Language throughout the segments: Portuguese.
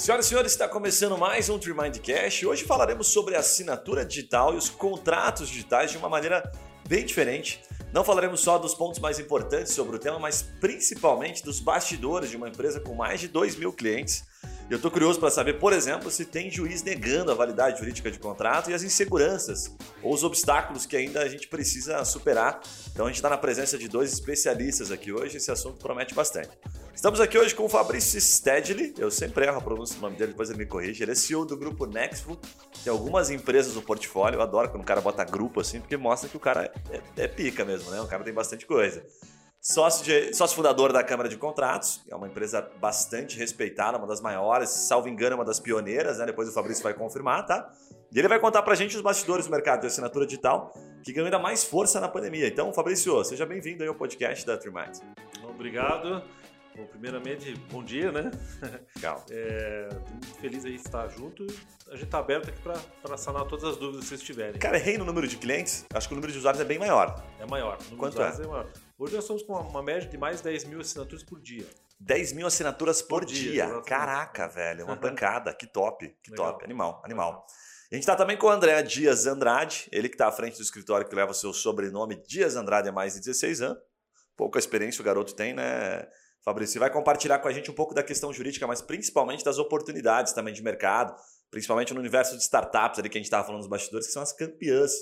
Senhoras e senhores, está começando mais um Trimind Cash. Hoje falaremos sobre a assinatura digital e os contratos digitais de uma maneira bem diferente. Não falaremos só dos pontos mais importantes sobre o tema, mas principalmente dos bastidores de uma empresa com mais de 2 mil clientes eu estou curioso para saber, por exemplo, se tem juiz negando a validade jurídica de contrato e as inseguranças ou os obstáculos que ainda a gente precisa superar. Então a gente está na presença de dois especialistas aqui hoje, esse assunto promete bastante. Estamos aqui hoje com o Fabrício Stedley, eu sempre erro a pronúncia do nome dele, depois ele me corrige. Ele é CEO do grupo Nextful, tem algumas empresas no portfólio, eu adoro quando o cara bota grupo assim, porque mostra que o cara é, é pica mesmo, né? O cara tem bastante coisa. Sócio, de, sócio fundador da Câmara de Contratos, é uma empresa bastante respeitada, uma das maiores, salvo engano, uma das pioneiras, né? Depois o Fabrício vai confirmar, tá? E ele vai contar pra gente os bastidores do mercado de assinatura digital, que ganhou ainda mais força na pandemia. Então, Fabrício, seja bem-vindo aí ao podcast da TreeMind. Obrigado. Bom, primeiramente, bom dia, né? Legal. É, muito feliz aí de estar junto. A gente está aberto aqui para sanar todas as dúvidas que vocês tiverem. Cara, errei no número de clientes. Acho que o número de usuários é bem maior. É maior. O número Quanto de usuários é? é maior. Hoje nós estamos com uma média de mais de 10 mil assinaturas por dia. 10 mil assinaturas por, Por dia, dia. Caraca, velho, uma pancada. Que top, que Legal. top. Animal, animal. A gente está também com o André Dias Andrade, ele que está à frente do escritório que leva o seu sobrenome Dias Andrade há mais de 16 anos. Pouca experiência o garoto tem, né, Fabrício? Vai compartilhar com a gente um pouco da questão jurídica, mas principalmente das oportunidades também de mercado, principalmente no universo de startups ali que a gente estava falando nos bastidores, que são as campeãs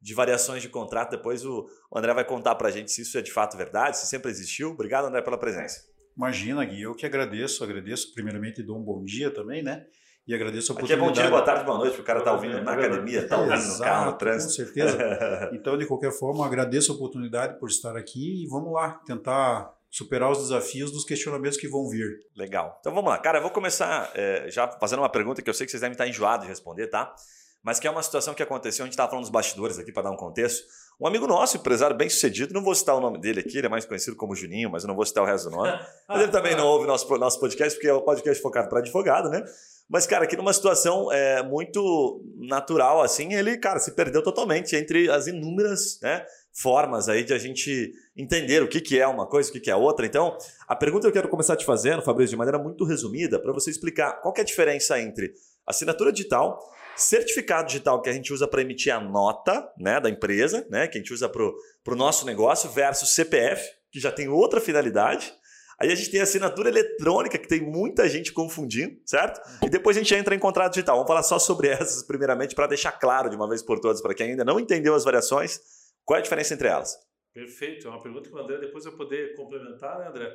de variações de contrato. Depois o André vai contar para a gente se isso é de fato verdade, se sempre existiu. Obrigado, André, pela presença. Imagina, Gui, eu que agradeço, agradeço. Primeiramente, dou um bom dia também, né? E agradeço a Aqui é bom oportunidade. dia, boa tarde, boa noite, porque o cara tá ouvindo na academia, tá ouvindo no carro, no trânsito. Com certeza. Então, de qualquer forma, agradeço a oportunidade por estar aqui e vamos lá tentar superar os desafios dos questionamentos que vão vir. Legal. Então vamos lá. Cara, eu vou começar é, já fazendo uma pergunta que eu sei que vocês devem estar enjoados de responder, tá? Mas que é uma situação que aconteceu, a gente estava falando dos bastidores aqui para dar um contexto. Um amigo nosso, empresário bem sucedido, não vou citar o nome dele aqui, ele é mais conhecido como Juninho, mas eu não vou citar o resto do nome. Mas ele também não ouve nosso, nosso podcast, porque é um podcast focado para advogado, né? Mas, cara, aqui numa situação é, muito natural, assim, ele, cara, se perdeu totalmente entre as inúmeras né, formas aí de a gente entender o que, que é uma coisa, o que, que é outra. Então, a pergunta que eu quero começar te fazendo, Fabrício, de maneira muito resumida, para você explicar qual é a diferença entre assinatura digital, certificado digital que a gente usa para emitir a nota né, da empresa, né, que a gente usa para o nosso negócio, versus CPF, que já tem outra finalidade. Aí a gente tem a assinatura eletrônica, que tem muita gente confundindo, certo? E depois a gente entra em contrato digital. Vamos falar só sobre essas, primeiramente, para deixar claro de uma vez por todas, para quem ainda não entendeu as variações, qual é a diferença entre elas? Perfeito. É uma pergunta que o André depois vai poder complementar, né, André?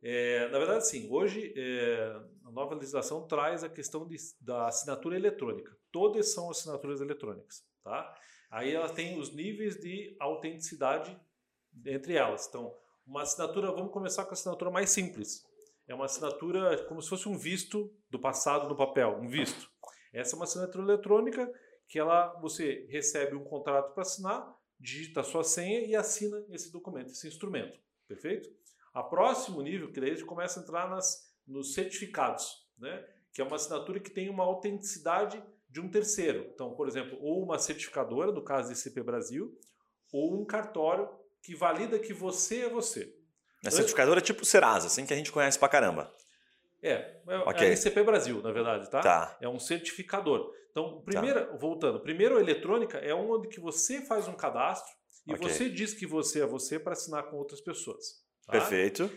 É, na verdade, sim. Hoje, é, a nova legislação traz a questão de- da assinatura eletrônica. Todas são assinaturas eletrônicas, tá? Aí ela tem os níveis de autenticidade entre elas. Então, uma assinatura, vamos começar com a assinatura mais simples. É uma assinatura como se fosse um visto do passado no papel, um visto. Essa é uma assinatura eletrônica que ela você recebe um contrato para assinar, digita a sua senha e assina esse documento, esse instrumento. Perfeito? A próximo nível, que daí a gente começa a entrar nas, nos certificados, né? que é uma assinatura que tem uma autenticidade de um terceiro. Então, por exemplo, ou uma certificadora, no caso de CP Brasil, ou um cartório que valida que você é você. A certificadora é tipo o Serasa, assim que a gente conhece pra caramba. É, é Ok. a ICP Brasil, na verdade, tá? Tá. É um certificador. Então, primeira, voltando, primeiro a eletrônica é onde que você faz um cadastro e Ok. você diz que você é você para assinar com outras pessoas. tá? Perfeito.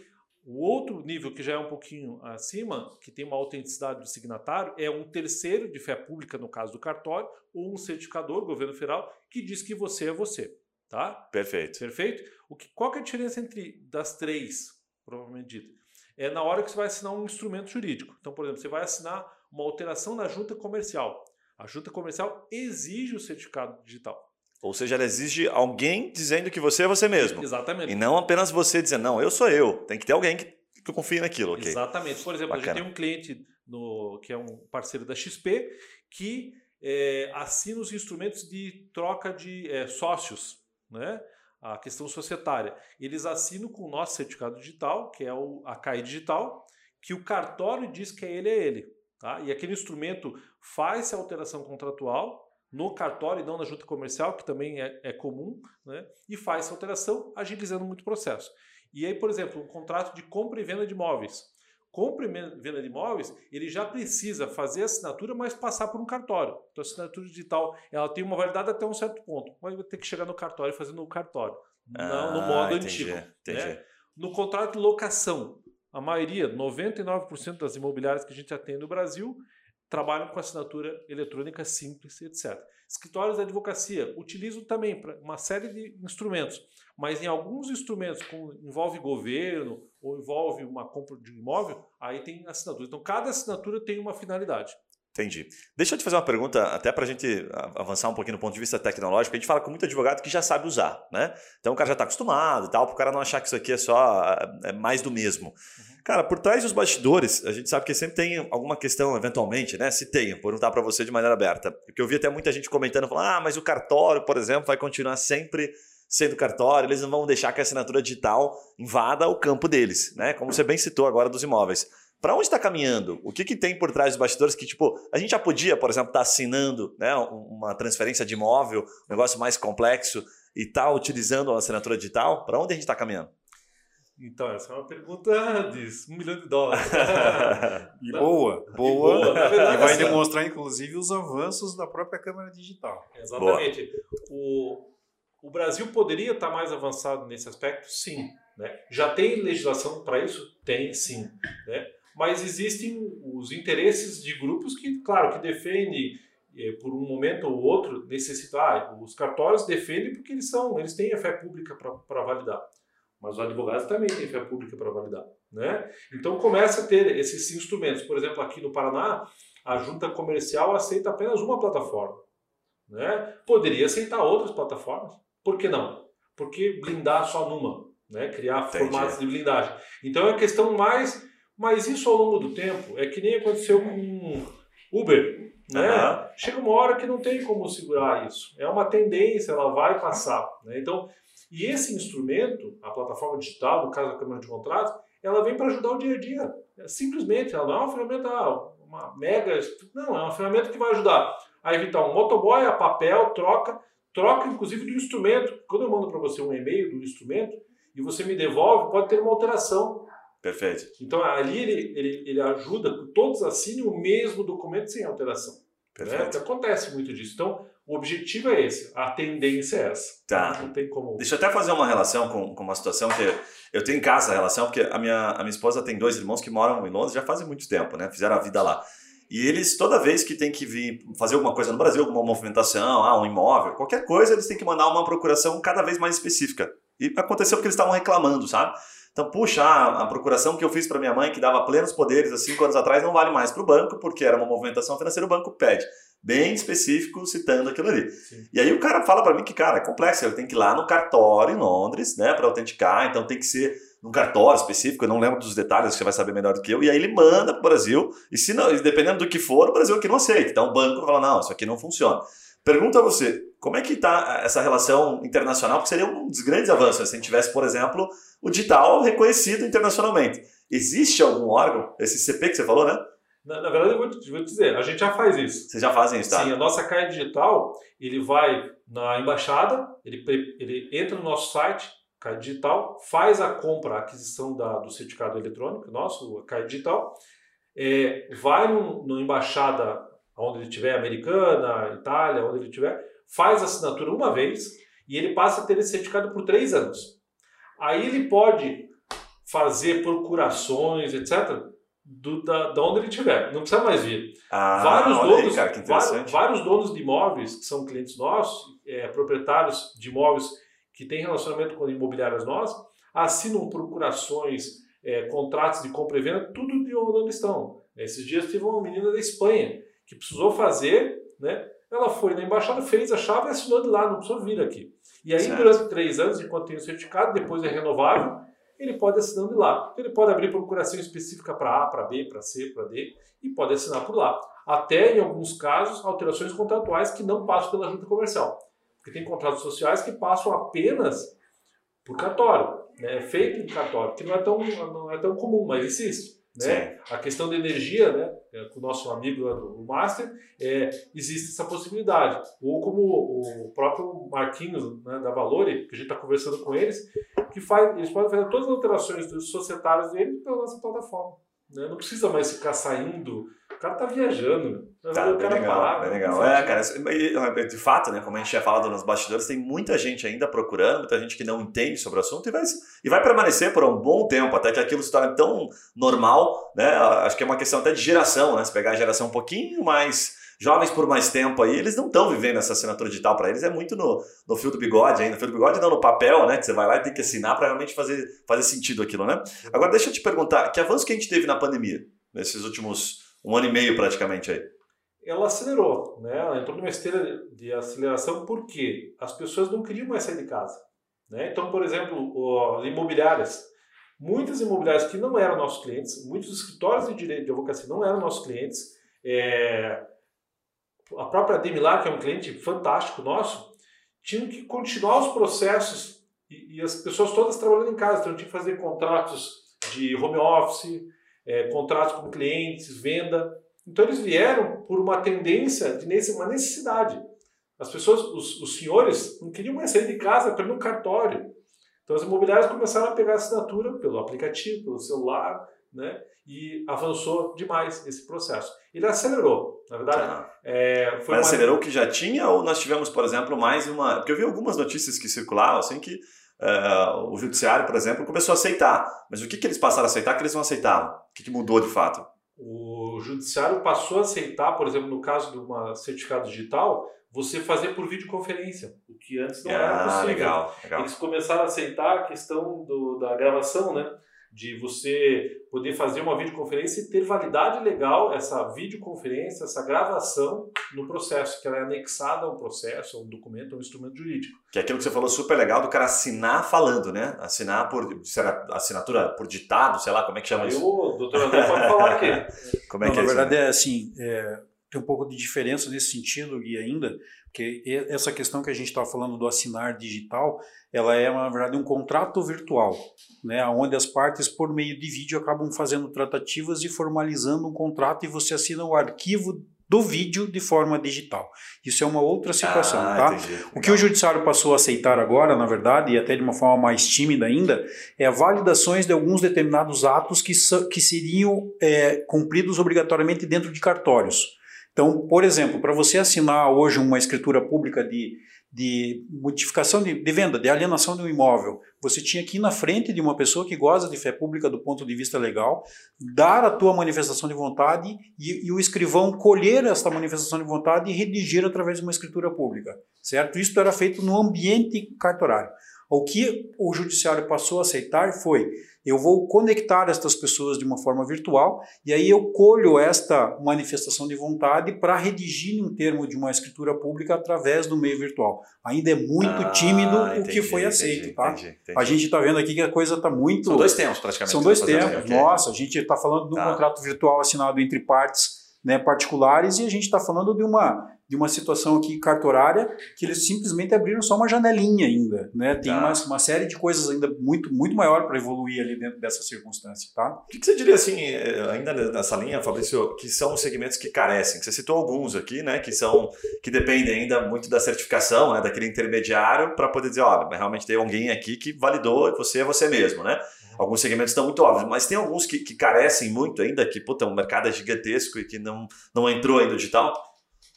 O outro nível que já é um pouquinho acima, que tem uma autenticidade do signatário, é um terceiro de fé pública, no caso do cartório, ou um certificador, governo federal, que diz que você é você. Tá? Perfeito. Perfeito? O que, qual que é a diferença entre das três, provavelmente dito? É na hora que você vai assinar um instrumento jurídico. Então, por exemplo, você vai assinar uma alteração na junta comercial. A junta comercial exige o certificado digital. Ou seja, ela exige alguém dizendo que você é você mesmo. Exatamente. E não apenas você dizendo, não, eu sou eu. Tem que ter alguém que, que confie naquilo, ok? Exatamente. Por exemplo, a Bacana. gente tem um cliente no, que é um parceiro da XP que é, assina os instrumentos de troca de é, sócios, né? A questão societária. Eles assinam com o nosso certificado digital, que é o, a CAI Digital, que o cartório diz que é ele é ele. Tá? E aquele instrumento faz a alteração contratual no cartório e não na junta comercial, que também é, é comum, né? e faz essa alteração, agilizando muito o processo. E aí, por exemplo, um contrato de compra e venda de imóveis. Compra e venda de imóveis, ele já precisa fazer a assinatura, mas passar por um cartório. Então, a assinatura digital ela tem uma validade até um certo ponto, mas vai ter que chegar no cartório e fazer no cartório, ah, não no ah, modo entendi, antigo. Entendi. Né? No contrato de locação, a maioria, 99% das imobiliárias que a gente atende no Brasil, trabalham com assinatura eletrônica simples, etc. Escritórios de advocacia utilizam também para uma série de instrumentos, mas em alguns instrumentos que envolve governo ou envolve uma compra de imóvel, aí tem assinatura. Então cada assinatura tem uma finalidade. Entendi. Deixa eu te fazer uma pergunta, até para a gente avançar um pouquinho no ponto de vista tecnológico. A gente fala com muito advogado que já sabe usar, né? Então o cara já está acostumado e tal, para o cara não achar que isso aqui é só é mais do mesmo. Uhum. Cara, por trás dos bastidores, a gente sabe que sempre tem alguma questão, eventualmente, né? Se tem, vou perguntar para você de maneira aberta. Porque eu vi até muita gente comentando, falando, ah, mas o cartório, por exemplo, vai continuar sempre sendo cartório, eles não vão deixar que a assinatura digital invada o campo deles, né? Como você bem citou agora dos imóveis para onde está caminhando? O que, que tem por trás dos bastidores que, tipo, a gente já podia, por exemplo, estar tá assinando né, uma transferência de imóvel, um negócio mais complexo, e tá utilizando a assinatura digital? Para onde a gente está caminhando? Então, essa é uma pergunta de um milhão de dólares. e boa, boa. E, boa, verdade, e vai demonstrar, inclusive, os avanços da própria Câmara Digital. Exatamente. O, o Brasil poderia estar tá mais avançado nesse aspecto? Sim. Né? Já tem legislação para isso? Tem, sim. Né? Mas existem os interesses de grupos que, claro, que defendem eh, por um momento ou outro necessitar. Ah, os cartórios defendem porque eles são, eles têm a fé pública para validar, mas os advogados também têm fé pública para validar, né? Então começa a ter esses instrumentos. Por exemplo, aqui no Paraná, a junta comercial aceita apenas uma plataforma, né? Poderia aceitar outras plataformas, por que não? Porque blindar só numa, né? Criar Entendi. formatos de blindagem. Então é questão mais mas isso ao longo do tempo é que nem aconteceu com Uber. Né? Uhum. Chega uma hora que não tem como segurar isso. É uma tendência, ela vai passar. Né? Então, e esse instrumento, a plataforma digital, no caso da Câmara de Contratos, ela vem para ajudar o dia a dia. Simplesmente, ela não é uma ferramenta, uma mega. Não, é uma ferramenta que vai ajudar a evitar um motoboy, a papel, troca, troca inclusive do instrumento. Quando eu mando para você um e-mail do instrumento e você me devolve, pode ter uma alteração Perfeito. Então ali ele, ele, ele ajuda que todos assinem o mesmo documento sem alteração. Né? Perfeito. Né? Acontece muito disso. Então, o objetivo é esse, a tendência é essa. Tá. Não tem como. Deixa eu até fazer uma relação com, com uma situação que eu tenho em casa a relação, porque a minha, a minha esposa tem dois irmãos que moram em Londres já fazem muito tempo, né? Fizeram a vida lá. E eles, toda vez que tem que vir fazer alguma coisa no Brasil, alguma movimentação, ah, um imóvel, qualquer coisa, eles têm que mandar uma procuração cada vez mais específica. E aconteceu porque eles estavam reclamando, sabe? Então, puxa, a, procuração que eu fiz para minha mãe, que dava plenos poderes há cinco anos atrás, não vale mais para o banco, porque era uma movimentação financeira, o banco pede. Bem específico, citando aquilo ali. Sim. E aí o cara fala para mim que, cara, é complexo, ele tem que ir lá no cartório em Londres, né, para autenticar, então tem que ser num cartório específico, eu não lembro dos detalhes, você vai saber melhor do que eu, e aí ele manda para o Brasil, e se não, dependendo do que for, o Brasil aqui não aceita. Então o banco fala, não, isso aqui não funciona. Pergunta a você, como é que está essa relação internacional? Porque seria um dos grandes avanços se a gente tivesse, por exemplo, o digital reconhecido internacionalmente. Existe algum órgão, esse CP que você falou, né? Na, na verdade, eu vou te, vou te, dizer, a gente já faz isso. Vocês já fazem isso, tá? Sim, a nossa carta digital, ele vai na embaixada, ele, ele entra no nosso site, carta digital, faz a compra, a aquisição da, do certificado eletrônico nosso, a carta digital, é, vai no embaixada onde ele estiver, americana, Itália, onde ele estiver, faz a assinatura uma vez e ele passa a ter esse certificado por três anos. Aí ele pode fazer procurações, etc., do, da, da onde ele estiver. Não precisa mais vir. Ah, vários, donos, aí, cara, vários, vários, donos de imóveis, que são clientes nossos, é, proprietários de imóveis que têm relacionamento com imobiliárias nossas, assinam procurações, é, contratos de compra e venda, tudo de onde estão. Esses dias tive uma menina da Espanha que precisou fazer, né? Ela foi na embaixada, fez a chave e assinou de lá, não precisou vir aqui. E aí, certo. durante três anos, enquanto tem o certificado, depois é renovável, ele pode assinar de lá. Então, ele pode abrir procuração específica para A, para B, para C, para D, e pode assinar por lá. Até, em alguns casos, alterações contratuais que não passam pela junta comercial. Porque tem contratos sociais que passam apenas por cartório, né? feito em cartório, que não é tão, não é tão comum, mas existe. Né? A questão da energia, né? É, com o nosso amigo o Master, é, existe essa possibilidade. Ou como o próprio Marquinhos né, da Valore, que a gente está conversando com eles, que faz, eles podem fazer todas as alterações dos societários deles pela nossa plataforma. Né? Não precisa mais ficar saindo. O cara tá viajando. Tá, o bem cara legal, parar, bem né? legal. É, cara, de fato, né, como a gente tinha falado nos bastidores, tem muita gente ainda procurando, muita gente que não entende sobre o assunto e vai, e vai permanecer por um bom tempo, até que aquilo se torne tão normal, né? Acho que é uma questão até de geração, né? Se pegar a geração um pouquinho mais jovens por mais tempo aí, eles não estão vivendo essa assinatura digital para eles, é muito no, no fio do bigode ainda, no fio do bigode não no papel, né, que você vai lá e tem que assinar para realmente fazer, fazer sentido aquilo, né? Agora deixa eu te perguntar, que avanço que a gente teve na pandemia, nesses últimos um ano e meio praticamente aí? ela acelerou, né? Ela entrou numa esteira de aceleração porque as pessoas não queriam mais sair de casa, né? Então, por exemplo, as imobiliárias, muitas imobiliárias que não eram nossos clientes, muitos escritórios de direito de advocacia não eram nossos clientes, é, a própria Demilar, que é um cliente fantástico nosso, tinham que continuar os processos e, e as pessoas todas trabalhando em casa, então tinha que fazer contratos de home office, é, contratos com clientes, venda. Então eles vieram por uma tendência, de uma necessidade. As pessoas, os, os senhores, não queriam mais sair de casa para ir no cartório. Então as imobiliárias começaram a pegar assinatura pelo aplicativo, pelo celular, né? E avançou demais esse processo. Ele acelerou, na verdade. Ah. É, Mas uma... acelerou o que já tinha ou nós tivemos, por exemplo, mais uma... Porque eu vi algumas notícias que circulavam, assim, que uh, o judiciário, por exemplo, começou a aceitar. Mas o que, que eles passaram a aceitar que eles não aceitavam? O que, que mudou de fato? O judiciário passou a aceitar, por exemplo, no caso de um certificado digital, você fazer por videoconferência, o que antes não ah, era possível. Legal, legal. Eles começaram a aceitar a questão do, da gravação, né? De você poder fazer uma videoconferência e ter validade legal essa videoconferência, essa gravação no processo, que ela é anexada a um processo, a um documento, a um instrumento jurídico. Que é aquilo que você falou super legal do cara assinar falando, né? Assinar por será assinatura por ditado, sei lá, como é que chama Aí isso? o doutor André pode falar aqui. Como é Não, que na é verdade isso? é assim, é, tem um pouco de diferença nesse sentido e ainda, porque essa questão que a gente está falando do assinar digital, ela é na verdade um contrato virtual, né, onde as partes por meio de vídeo acabam fazendo tratativas e formalizando um contrato e você assina o arquivo do vídeo de forma digital. Isso é uma outra situação, ah, tá? Entendi. O que o judiciário passou a aceitar agora, na verdade, e até de uma forma mais tímida ainda, é validações de alguns determinados atos que, que seriam é, cumpridos obrigatoriamente dentro de cartórios. Então, por exemplo, para você assinar hoje uma escritura pública de, de modificação de, de, venda, de alienação de um imóvel, você tinha que ir na frente de uma pessoa que goza de fé pública do ponto de vista legal, dar a tua manifestação de vontade e, e o escrivão colher esta manifestação de vontade e redigir através de uma escritura pública, certo? Isso era feito no ambiente cartorário. O que o judiciário passou a aceitar foi eu vou conectar estas pessoas de uma forma virtual e aí eu colho esta manifestação de vontade para redigir um termo de uma escritura pública através do meio virtual. Ainda é muito Ah, tímido entendi, o que foi aceito, entendi, tá? entendi. A gente está vendo aqui que a coisa está muito. São dois tempos, praticamente. São que dois tempos. aqui. Nossa, a gente está falando de um Tá. contrato virtual assinado entre partes né, particulares e a gente está falando de uma, de uma situação aqui cartorária que eles simplesmente abriram só uma janelinha ainda. Né? Tem Tá. uma, uma série de coisas ainda muito, muito maior para evoluir ali dentro dessa circunstância. Tá? O que que você diria assim, eh, ainda nessa linha, Fabrício, que são os segmentos que carecem? Você citou alguns aqui, né, que são que dependem ainda muito da certificação, né, daquele intermediário para poder dizer, olha, realmente tem alguém aqui que validou, você é você mesmo, né? Alguns segmentos estão muito óbvios, mas tem alguns que, que carecem muito ainda, que puta, o mercado é gigantesco e que não, não entrou ainda no digital.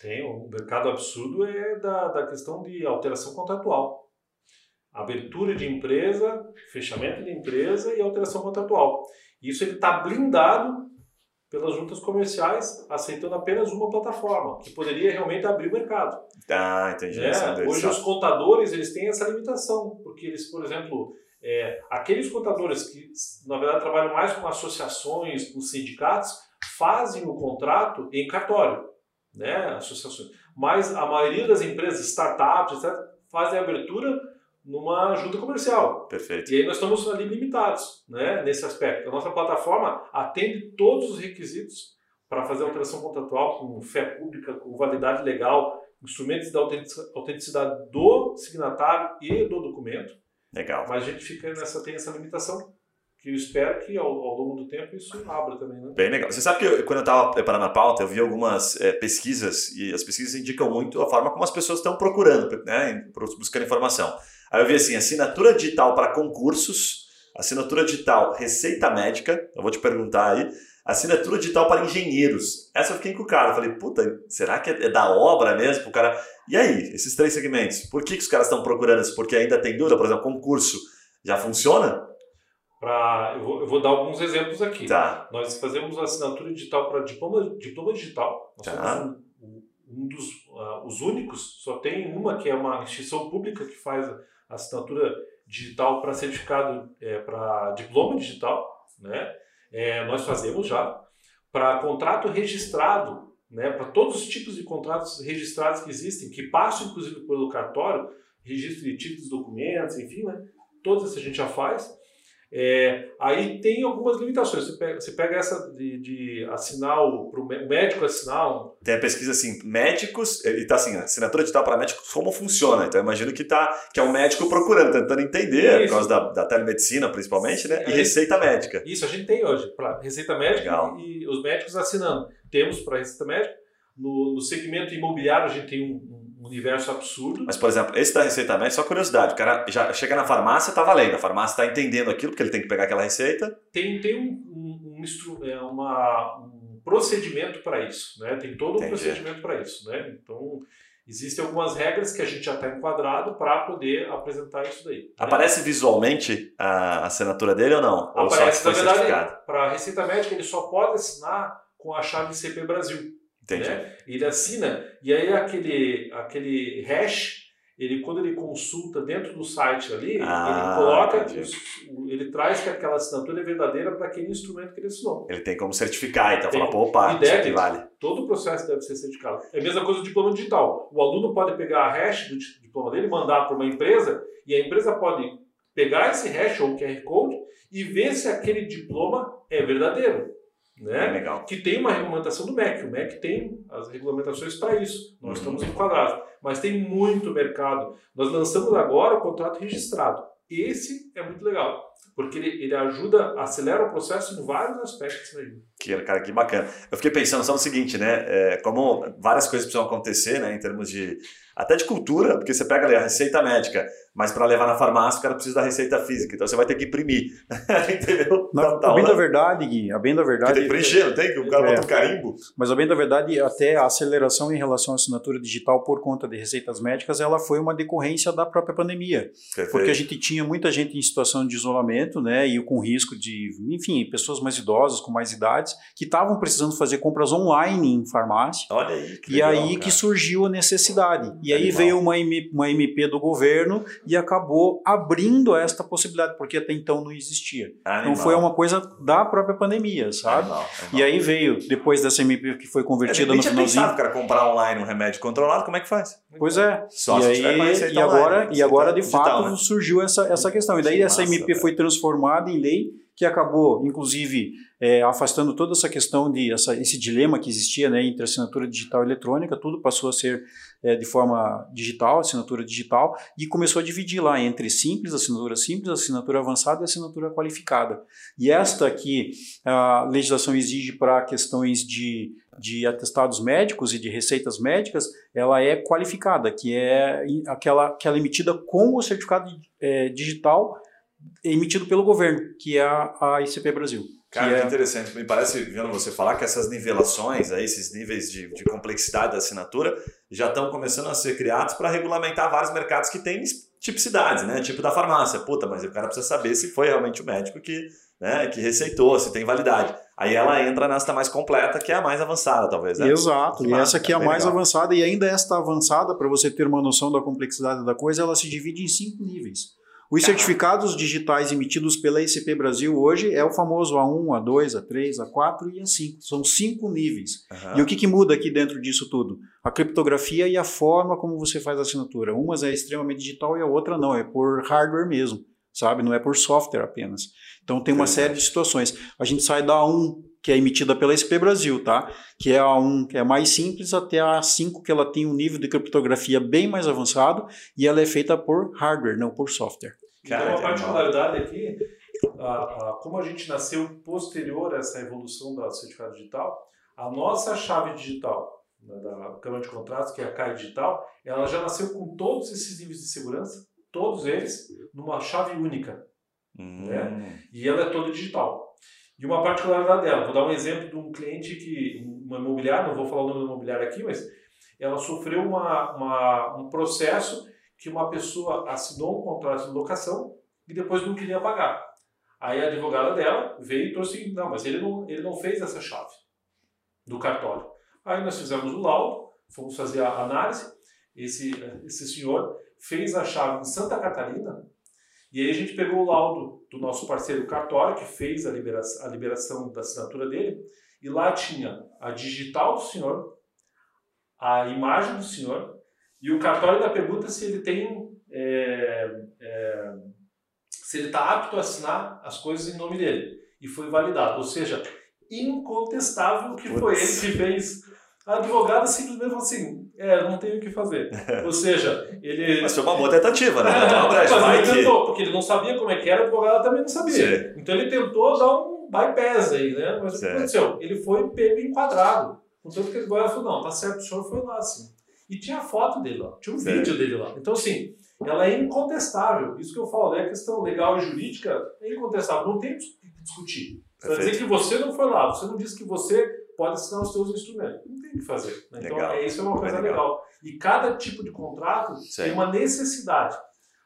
Tem, o mercado absurdo é da, da questão de alteração contratual. Abertura de empresa, fechamento de empresa e alteração contratual. Isso ele está blindado pelas juntas comerciais, aceitando apenas uma plataforma, que poderia realmente abrir o mercado. Ah, entendi. é Hoje os contadores eles têm essa limitação, porque eles, por exemplo, é, aqueles contadores que na verdade trabalham mais com associações, com sindicatos, fazem o contrato em cartório, né? Associações. Mas a maioria das empresas, startups, etc., fazem a abertura numa junta comercial. Perfeito. E aí nós estamos ali limitados, né? Nesse aspecto. A nossa plataforma atende todos os requisitos para fazer alteração contratual com fé pública, com validade legal, instrumentos da autentici- autenticidade do signatário e do documento. Legal. Mas a gente fica nessa, tem essa limitação, que eu espero que ao, ao longo do tempo isso abra também, né? Bem legal. Você sabe que eu- quando eu estava preparando a pauta, eu vi algumas eh, pesquisas e as pesquisas indicam muito a forma como as pessoas estão procurando, né, buscando informação. Aí eu vi assim, assinatura digital para concursos, assinatura digital, receita médica, eu vou te perguntar aí, assinatura digital para engenheiros. Essa eu fiquei com o cara, falei, puta, será que é da obra mesmo? O cara, e aí, esses três segmentos, por que, que os caras estão procurando isso? Porque ainda tem dúvida, por exemplo, concurso, já funciona? Pra, eu, vou, eu vou dar alguns exemplos aqui. Tá. Nós fazemos assinatura digital para diploma, diploma digital. Nós Tá. somos um, um dos ah, os únicos, só tem uma que é uma instituição pública que faz assinatura digital para certificado, é, para diploma digital. Né? É, nós fazemos já. Para contrato registrado, né? para todos os tipos de contratos registrados que existem, que passam inclusive pelo cartório, registro de títulos, documentos, enfim, né? essas a gente já faz. É, aí tem algumas limitações. Você pega, você pega essa de, de assinar o pro mé- médico assinar um, Tem a pesquisa assim, médicos, e tá assim, assinatura digital para médicos, como funciona? Então eu imagino que, tá, que é um médico procurando, tentando entender, por Isso. causa da, da telemedicina principalmente, né? E É. receita médica. Isso a gente tem hoje para receita médica Legal. e os médicos assinando. Temos para receita médica. No, no segmento imobiliário a gente tem um, um universo absurdo. Mas, por exemplo, esse da receita médica, só curiosidade, o cara já chega na farmácia, tá valendo, a farmácia tá entendendo aquilo, porque ele tem que pegar aquela receita. Tem, tem um, um, um, é, uma, um procedimento para isso. Né? Tem todo um Entendi. procedimento para isso. Né? Então, existem algumas regras que a gente já está enquadrado para poder apresentar isso daí. né? Aparece visualmente a assinatura dele ou não? ou só Aparece, na verdade, para a Receita Médica, ele só pode assinar com a chave CP Brasil. Entendi. né? Ele assina, e aí aquele, aquele hash, ele, quando ele consulta dentro do site ali, Ah, ele coloca, os- ele traz que aquela assinatura é verdadeira para aquele instrumento que ele assinou. Ele tem como certificar, então Tem. fala, pô, opa, isso deve. vale. Todo o processo deve ser certificado. É a mesma coisa do diploma digital. O aluno pode pegar a hash do di- diploma dele, mandar para uma empresa, e a empresa pode pegar esse hash ou QR Code e ver se aquele diploma é verdadeiro. É Né? legal. que tem uma regulamentação do MEC. O MEC tem as regulamentações para isso. Nós Uhum. estamos enquadrados. Mas tem muito mercado. Nós lançamos agora o contrato registrado. Esse é muito legal, porque ele, ele ajuda, acelera o processo em vários aspectos. Aí. Que, cara, que bacana. Eu fiquei pensando só no seguinte, né? É, como várias coisas precisam acontecer, né? Em termos de. Até de cultura, porque você pega ali a receita médica, mas para levar na farmácia o cara precisa da receita física. Então você vai ter que imprimir. Entendeu? Na, Tá- tá a bem da verdade, Gui, a bem da Porque verdade, tem que preencher, não tem? Que o cara É. bota um carimbo. mas a bem da verdade, até a aceleração em relação à assinatura digital por conta de receitas médicas, ela foi uma decorrência da própria pandemia. Perfeito. Porque a gente tinha muita gente em situação de isolamento, né, e com risco de, enfim, pessoas mais idosas, com mais idades, que estavam precisando fazer compras online em farmácia. Olha aí. Que E legal, aí cara. que surgiu a necessidade. E aí Animal. veio uma, M- uma MP do governo e acabou abrindo esta possibilidade, porque até então não existia. Animal. Então foi uma coisa da própria pandemia, sabe? Animal, E aí veio, depois dessa MP que foi convertida no finalzinho. pensado cara comprar online um remédio controlado, como é que faz? Pois é. Só e, se aí, tiver com a receita e agora, online, e agora de receita fato digital, né? surgiu essa, essa questão. E daí Que essa massa, MP velho. foi transformada em lei, que acabou, inclusive, é, afastando toda essa questão de essa, esse dilema que existia né, entre assinatura digital e eletrônica, tudo passou a ser é, de forma digital, assinatura digital, e começou a dividir lá entre simples, assinatura simples, assinatura avançada e assinatura qualificada. E esta que a legislação exige para questões de, de atestados médicos e de receitas médicas, ela é qualificada, que é aquela, aquela emitida com o certificado é, digital emitido pelo governo, que é a, a ICP Brasil. Cara, que que é- interessante. Me parece, vendo você falar, que essas nivelações, aí, esses níveis de, de complexidade da assinatura, já estão começando a ser criados para regulamentar vários mercados que têm tipicidades, né? Tipo da farmácia. Puta, mas o cara precisa saber se foi realmente o médico que, né, que receitou, se tem validade. Aí ela entra nessa mais completa, que é a mais avançada, talvez, né? Exato, e essa aqui é a bem mais legal. avançada, e ainda esta avançada, para você ter uma noção da complexidade da coisa, ela se divide em cinco níveis. Os certificados digitais emitidos pela ICP Brasil hoje é o famoso A1, A2, A3, A4 e A5. São cinco níveis. Aham. E o que, que muda aqui dentro disso tudo? A criptografia e a forma como você faz a assinatura. Uma é extremamente digital e a outra não, é por hardware mesmo, sabe? Não é por software apenas. Então tem uma série de situações. A gente sai da A1, que é emitida pela SP Brasil, tá? Que é a A1, que é mais simples, até a A5, que ela tem um nível de criptografia bem mais avançado e ela é feita por hardware, não por software. Cara, então, que a animal. particularidade aqui, a, a- como a gente nasceu posterior a essa evolução da certificado digital, a nossa chave digital né, da Câmara de Contratos, que é a CAI Digital, ela já nasceu com todos esses níveis de segurança, todos eles, numa chave única. Hum. Né? E ela é toda digital. E uma particularidade dela, vou dar um exemplo de um cliente que, uma imobiliária, não vou falar o nome da imobiliária aqui, mas ela sofreu uma, uma, um processo que uma pessoa assinou um contrato de locação e depois não queria pagar. Aí a advogada dela veio e trouxe, não, mas ele não, ele não fez essa chave do cartório. Aí nós fizemos o laudo, fomos fazer a análise, esse, esse senhor fez a chave em Santa Catarina, e aí a gente pegou o laudo do nosso parceiro cartório, que fez a liberação, a liberação da assinatura dele, e lá tinha a digital do senhor, a imagem do senhor, e o cartório da pergunta se ele tem. É, é, se ele está apto a assinar as coisas em nome dele. E foi validado. Ou seja, incontestável que foi ele que fez. A advogada simplesmente falou assim: é, não tenho o que fazer. Ou seja, ele. Mas foi uma boa tentativa, né? É, uma brecha, mas ele que- tentou, porque ele não sabia como é que era, a advogada também não sabia. Sim. Então ele tentou dar um bypass aí, né? Mas o que aconteceu? Ele foi pego enquadrado. Contanto que a advogada falou: não, tá certo, o senhor foi lá, sim. E tinha a foto dele lá, tinha um Certo. vídeo dele lá. Então, assim, ela é incontestável. Isso que eu falo, é a questão legal e jurídica é incontestável. Não tem o que discutir. Vai dizer que você não foi lá, você não disse que você pode assinar os seus instrumentos. Que fazer. né? Então, é, isso é uma coisa legal. legal. E cada tipo de contrato Sim. tem uma necessidade.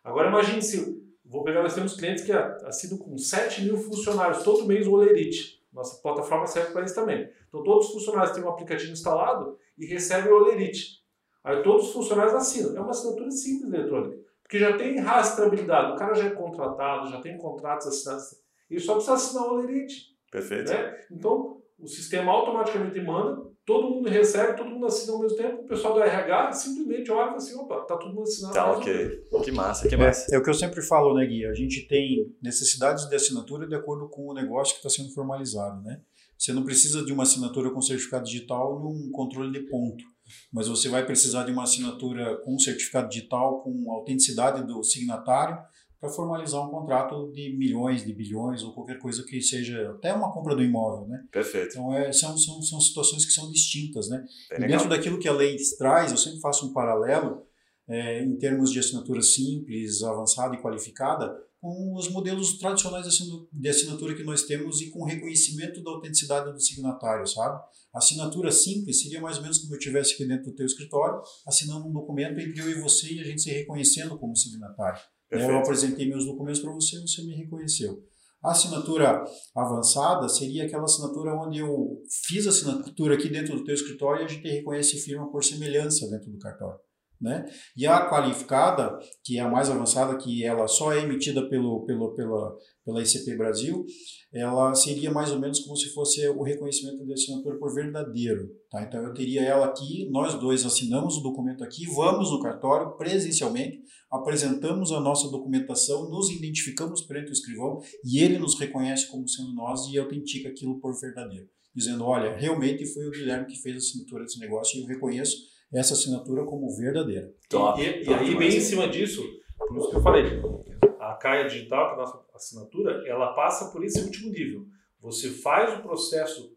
Agora, imagine se. Vou pegar, nós temos clientes que assinam com 7 mil funcionários, todo mês o Olerite. Nossa plataforma serve para isso também. Então, todos os funcionários têm um aplicativo instalado e recebem o Olerite. Aí, todos os funcionários assinam. É uma assinatura simples eletrônica. Porque já tem rastreabilidade. O cara já é contratado, já tem contratos assinados. Ele só precisa assinar o Olerite. Perfeito. Né? Então, o sistema automaticamente manda, todo mundo recebe, todo mundo assina ao mesmo tempo, o pessoal do RH simplesmente olha e fala assim, opa, tá todo mundo assinado. Tá, ok. Que massa, que massa. É, é o que eu sempre falo, né, Gui? A gente tem necessidades de assinatura de acordo com o negócio que está sendo formalizado, né? Você não precisa de uma assinatura com certificado digital num controle de ponto, mas você vai precisar de uma assinatura com certificado digital, com autenticidade do signatário, para formalizar um contrato de milhões, de bilhões ou qualquer coisa que seja, até uma compra do imóvel, né? Perfeito. Então, é, são, são, são situações que são distintas, né? Bem E legal. dentro daquilo que a lei traz, eu sempre faço um paralelo é, em termos de assinatura simples, avançada e qualificada, com os modelos tradicionais de assinatura que nós temos e com reconhecimento da autenticidade do signatário, sabe? A assinatura simples seria mais ou menos como eu estivesse aqui dentro do teu escritório, assinando um documento entre eu e você e a gente se reconhecendo como signatário. Eu Perfeito. apresentei meus documentos para você e você me reconheceu. A assinatura avançada seria aquela assinatura onde eu fiz a assinatura aqui dentro do teu escritório e a gente reconhece firma por semelhança dentro do cartório. Né? E a qualificada, que é a mais avançada, que ela só é emitida pelo, pelo, pela, pela ICP Brasil, ela seria mais ou menos como se fosse o reconhecimento de assinatura por verdadeiro. Tá? Então eu teria ela aqui, nós dois assinamos o documento aqui, vamos no cartório presencialmente, apresentamos a nossa documentação, nos identificamos perante o escrivão e ele nos reconhece como sendo nós e autentica aquilo por verdadeiro. Dizendo, olha, realmente foi o Guilherme que fez a assinatura desse negócio e eu reconheço essa assinatura como verdadeira. Top, E, e top aí, demais. bem em cima disso, por isso que eu falei, a Caia Digital, que é a nossa assinatura, ela passa por esse último nível. Você faz o processo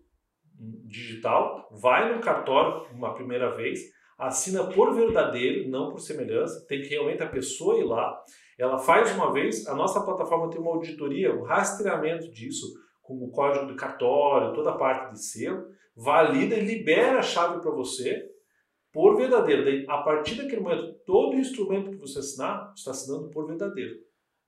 digital, vai no cartório uma primeira vez, assina por verdadeiro, não por semelhança, tem que realmente a pessoa ir lá, ela faz uma vez, a nossa plataforma tem uma auditoria, um rastreamento disso, com o código do cartório, toda a parte de selo, valida e libera a chave para você, por verdadeiro. Daí, a partir daquele momento, todo instrumento que você assinar, está assinando por verdadeiro.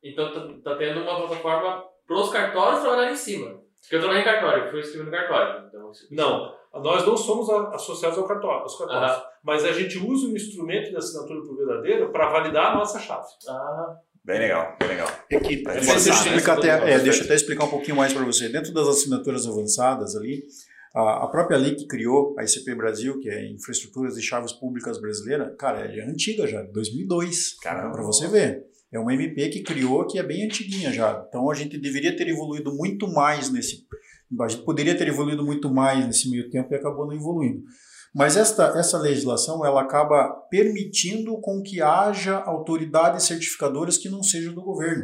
Então tá, tá tendo uma plataforma pros cartórios trabalhar em cima. Porque eu trabalhei em cartório, eu fui escrever no cartório. Então, isso- Não, nós não somos associados ao cartório, aos cartórios. Mas a gente usa o instrumento de assinatura por verdadeiro para validar a nossa chave. Ah, Bem legal, bem legal. É que, É deixa, eu explicar né? até, é, deixa eu até explicar um pouquinho mais para você. Dentro das assinaturas avançadas ali, a, própria lei que criou a ICP Brasil, que é Infraestruturas de Chaves Públicas Brasileira, cara, ela é antiga já, 2002. Caramba. Para você ver. É uma MP que criou que é bem antiguinha já. Então a gente deveria ter evoluído muito mais nesse. A gente poderia ter evoluído muito mais nesse meio tempo e acabou não evoluindo. Mas esta, essa legislação ela acaba permitindo com que haja autoridades certificadoras que não sejam do governo.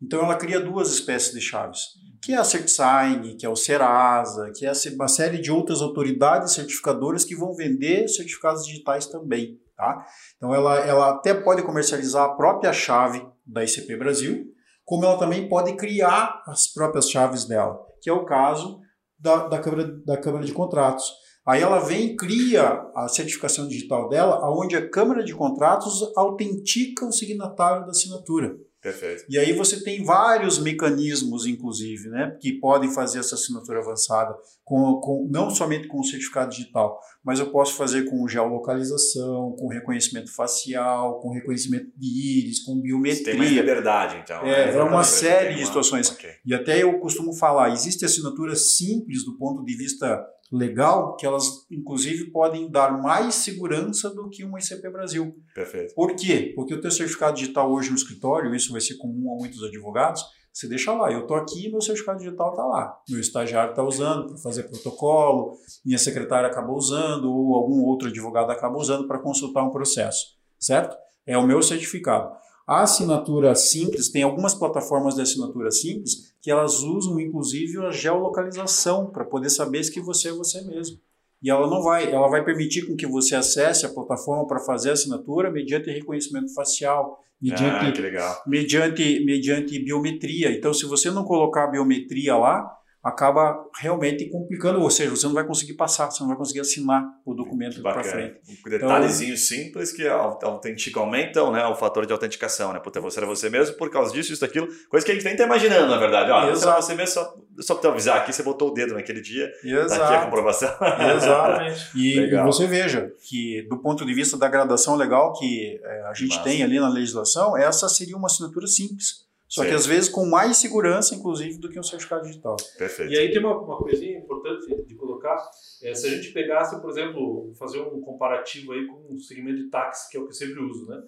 Então ela cria duas espécies de chaves, que é a CertSign, que é o Serasa, que é uma série de outras autoridades certificadoras que vão vender certificados digitais também. Tá? Então ela, ela até pode comercializar a própria chave da ICP Brasil, como ela também pode criar as próprias chaves dela, que é o caso da, da, Câmara, da Câmara de Contratos. Aí ela vem e cria a certificação digital dela, onde a Câmara de Contratos autentica o signatário da assinatura. Perfeito. E aí você tem vários mecanismos, inclusive, né, que podem fazer essa assinatura avançada, com, com, não somente com o certificado digital, mas eu posso fazer com geolocalização, com reconhecimento facial, com reconhecimento de íris, com biometria. Tem mais liberdade, então. É, né? é uma série de situações. Ok. E até eu costumo falar, existe assinatura simples do ponto de vista legal, que elas, inclusive, podem dar mais segurança do que uma ICP Brasil. Perfeito. Por quê? Porque o teu certificado digital hoje no escritório, isso vai ser comum a muitos advogados, você deixa lá, eu estou aqui e meu certificado digital está lá. Meu estagiário está usando para fazer protocolo, minha secretária acabou usando, ou algum outro advogado acaba usando para consultar um processo, certo? É o meu certificado. A assinatura simples, tem algumas plataformas de assinatura simples que elas usam inclusive a geolocalização para poder saber se que você é você mesmo. E ela não vai, ela vai permitir com que você acesse a plataforma para fazer a assinatura mediante reconhecimento facial, mediante Ah, mediante, mediante biometria. Então, se você não colocar a biometria lá, acaba realmente complicando, ou seja, você não vai conseguir passar, você não vai conseguir assinar o documento para frente. Um detalhezinho simples que au- autentica, aumentam né, o fator de autenticação, né? Puta, você era você mesmo por causa disso, isso, daquilo. Coisa que a gente nem tá imaginando, na verdade. Ó, você Exato. mesmo, só, só te avisar aqui, você botou o dedo naquele dia, tá aqui a Exato. comprovação. Exatamente. E, e você veja que, do ponto de vista da gradação legal que eh, a gente Massa. tem ali na legislação, essa seria uma assinatura simples. Só Sim. que às vezes com mais segurança, inclusive, do que um certificado digital. Perfeito. E aí tem uma, uma coisinha importante de colocar, é, se a gente pegasse, por exemplo, fazer um comparativo aí com o segmento de táxi, que é o que eu sempre uso, né?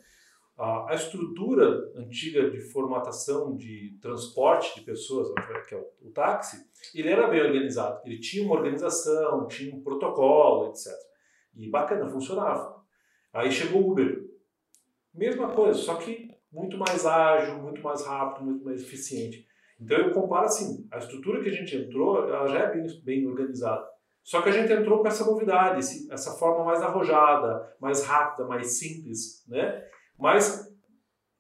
A, a estrutura antiga de formatação de transporte de pessoas, que é o, o táxi, ele era bem organizado. Ele tinha uma organização, tinha um protocolo, etc. E bacana, funcionava. Aí chegou o Uber. Mesma coisa, só que muito mais ágil, muito mais rápido, muito mais eficiente. Então eu comparo assim, a estrutura que a gente entrou, ela já é bem, bem organizada. Só que a gente entrou com essa novidade, esse- essa forma mais arrojada, mais rápida, mais simples, né? Mas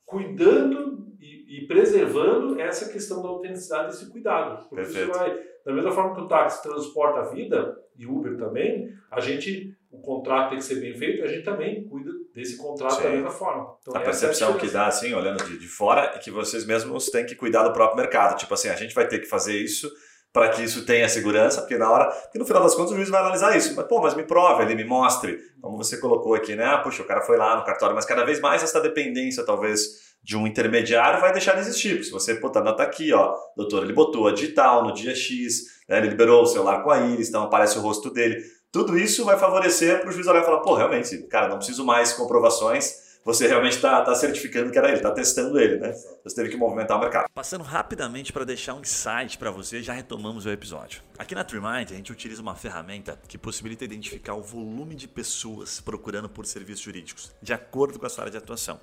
cuidando e, e preservando essa questão da autenticidade desse cuidado. Porque Perfeito. isso vai, da mesma forma que o táxi transporta a vida, e Uber também, a gente, o contrato tem que ser bem feito, a gente também cuida desse contrato da Sim. mesma forma. Então, A essa é percepção que dá, assim, olhando de, de fora, é que vocês mesmos têm que cuidar do próprio mercado. Tipo assim, a gente vai ter que fazer isso para que isso tenha segurança, porque na hora, porque no final das contas o juiz vai analisar isso. Mas, pô, mas me prove ali, me mostre. Como você colocou aqui, né? Ah, puxa, o cara foi lá no cartório, mas cada vez mais essa dependência, talvez, de um intermediário vai deixar de existir. Se você, pô, tá, tá aqui, ó, doutor, ele botou a digital no dia X, né, ele liberou o celular com a íris, então aparece o rosto dele. Tudo isso vai favorecer para o juiz olhar e falar, pô, realmente, cara, não preciso mais comprovações, você realmente está tá certificando que era ele, está testando ele, né? Você teve que movimentar o mercado. Passando rapidamente para deixar um insight para você, já retomamos o episódio. Aqui na TreeMind, a gente utiliza uma ferramenta que possibilita identificar o volume de pessoas procurando por serviços jurídicos, de acordo com a sua área de atuação.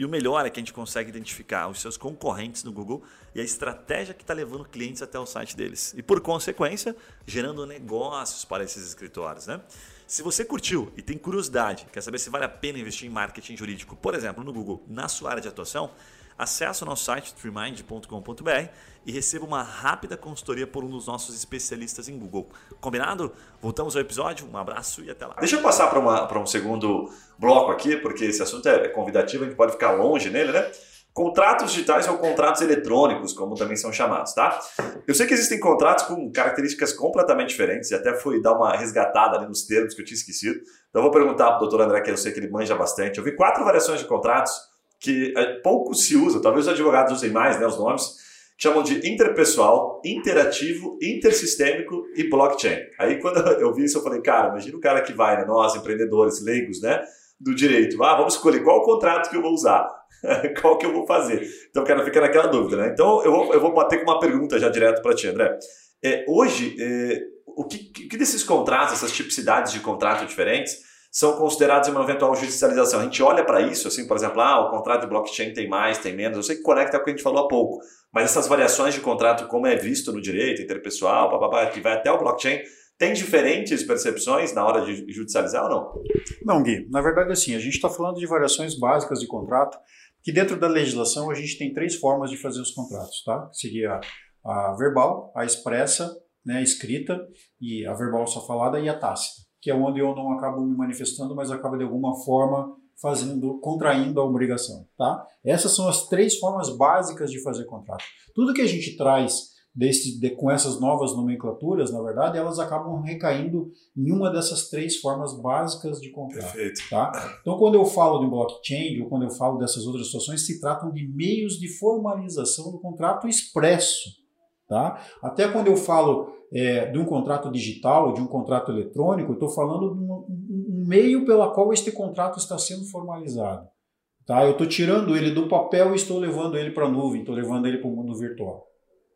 E o melhor é que a gente consegue identificar os seus concorrentes no Google e a estratégia que está levando clientes até o site deles. E por consequência, gerando negócios para esses escritórios, né? Se você curtiu e tem curiosidade, quer saber se vale a pena investir em marketing jurídico, por exemplo, no Google, na sua área de atuação, acesse o nosso site treemind.com.br e receba uma rápida consultoria por um dos nossos especialistas em Google. Combinado? Voltamos ao episódio, um abraço e até lá. Deixa eu passar para um segundo bloco aqui, porque esse assunto é convidativo, a gente pode ficar longe nele, né? Contratos digitais ou contratos eletrônicos, como também são chamados, tá? Eu sei que existem contratos com características completamente diferentes, e até fui dar uma resgatada ali nos termos que eu tinha esquecido. Então eu vou perguntar para o doutor André, que eu sei que ele manja bastante. Eu vi quatro variações de contratos que é, pouco se usa, talvez os advogados usem mais, né, os nomes, chamam de interpessoal, interativo, intersistêmico e blockchain. Aí quando eu vi isso, eu falei, cara, imagina o cara que vai, né, nós, empreendedores, leigos, né, do direito. Ah, vamos escolher qual contrato que eu vou usar. qual que eu vou fazer? Então o cara fica naquela dúvida, né? Então eu vou, eu vou bater com uma pergunta já direto para ti, André. É, hoje, é, o que, que desses contratos, essas tipicidades de contrato diferentes, são considerados em uma eventual judicialização? A gente olha para isso, assim, por exemplo, ah, o contrato de blockchain tem mais, tem menos, eu sei que conecta com o que a gente falou há pouco, mas essas variações de contrato, como é visto no direito interpessoal, papapá, que vai até o blockchain, tem diferentes percepções na hora de judicializar ou não? Não, Gui. Na verdade, assim, a gente está falando de variações básicas de contrato, que dentro da legislação a gente tem três formas de fazer os contratos, tá? Seria a verbal, a expressa, né, a escrita, e a verbal só falada e a tácita, que é onde eu não acabo me manifestando, mas acaba de alguma forma fazendo, contraindo a obrigação, tá? Essas são as três formas básicas de fazer contrato. Tudo que a gente traz desse, de, com essas novas nomenclaturas, na verdade, elas acabam recaindo em uma dessas três formas básicas de contrato. Perfeito. Tá? Então, quando eu falo de blockchain ou quando eu falo dessas outras situações, se tratam de meios de formalização do contrato expresso. Tá? Até quando eu falo é, de um contrato digital, de um contrato eletrônico, eu estou falando de um, um meio pela qual este contrato está sendo formalizado. Tá? Eu estou tirando ele do papel e estou levando ele para a nuvem, estou levando ele para o mundo virtual.